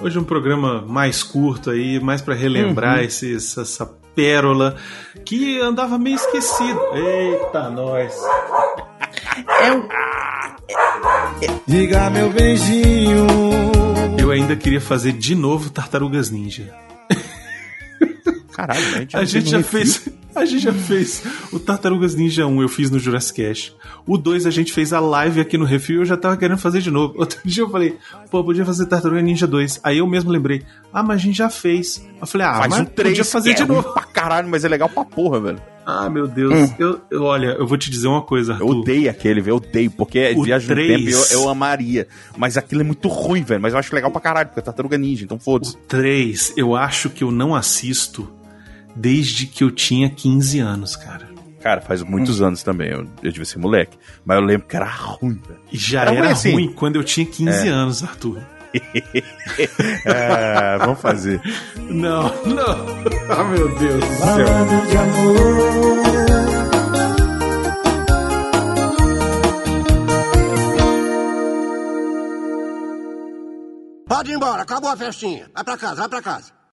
Hoje é um programa mais curto aí, mais pra relembrar Uhum. esses, essa pérola que andava meio esquecido. Eita, nós. É um. Diga meu beijinho. Eu ainda queria fazer de novo Tartarugas Ninja. Caralho, a gente, A gente já fez. A gente já fez o Tartarugas Ninja 1, eu fiz no Jurassic Cast. O 2 a gente fez a live aqui no Refil e eu já tava querendo fazer de novo. Outro dia eu falei, pô, podia fazer Tartaruga Ninja 2. Aí eu mesmo lembrei, ah, mas a gente já fez. Eu falei, ah, Faz mas um 3 podia fazer que de é ruim novo. pra caralho, mas é legal pra porra, velho. Ah, meu Deus. Hum. Eu, eu- olha, eu vou te dizer uma coisa, Eu Arthur. odeio aquele, velho. Eu odeio, porque é O viagem no tempo eu, eu amaria. Mas aquilo é muito ruim, velho. Mas eu acho legal pra caralho, porque é tartaruga ninja, então foda-se. 3, eu acho que eu não assisto desde que eu tinha 15 anos, cara. Cara, faz muitos anos também. Eu, eu devia ser moleque. Mas eu lembro que era ruim, velho. E já Era era, ruim assim. ruim quando eu tinha 15 É. anos, Arthur. É, vamos fazer. Não, não. Ah, meu Deus do céu. Falando de amor. Pode ir embora, acabou a festinha. Vai pra casa, vai pra casa.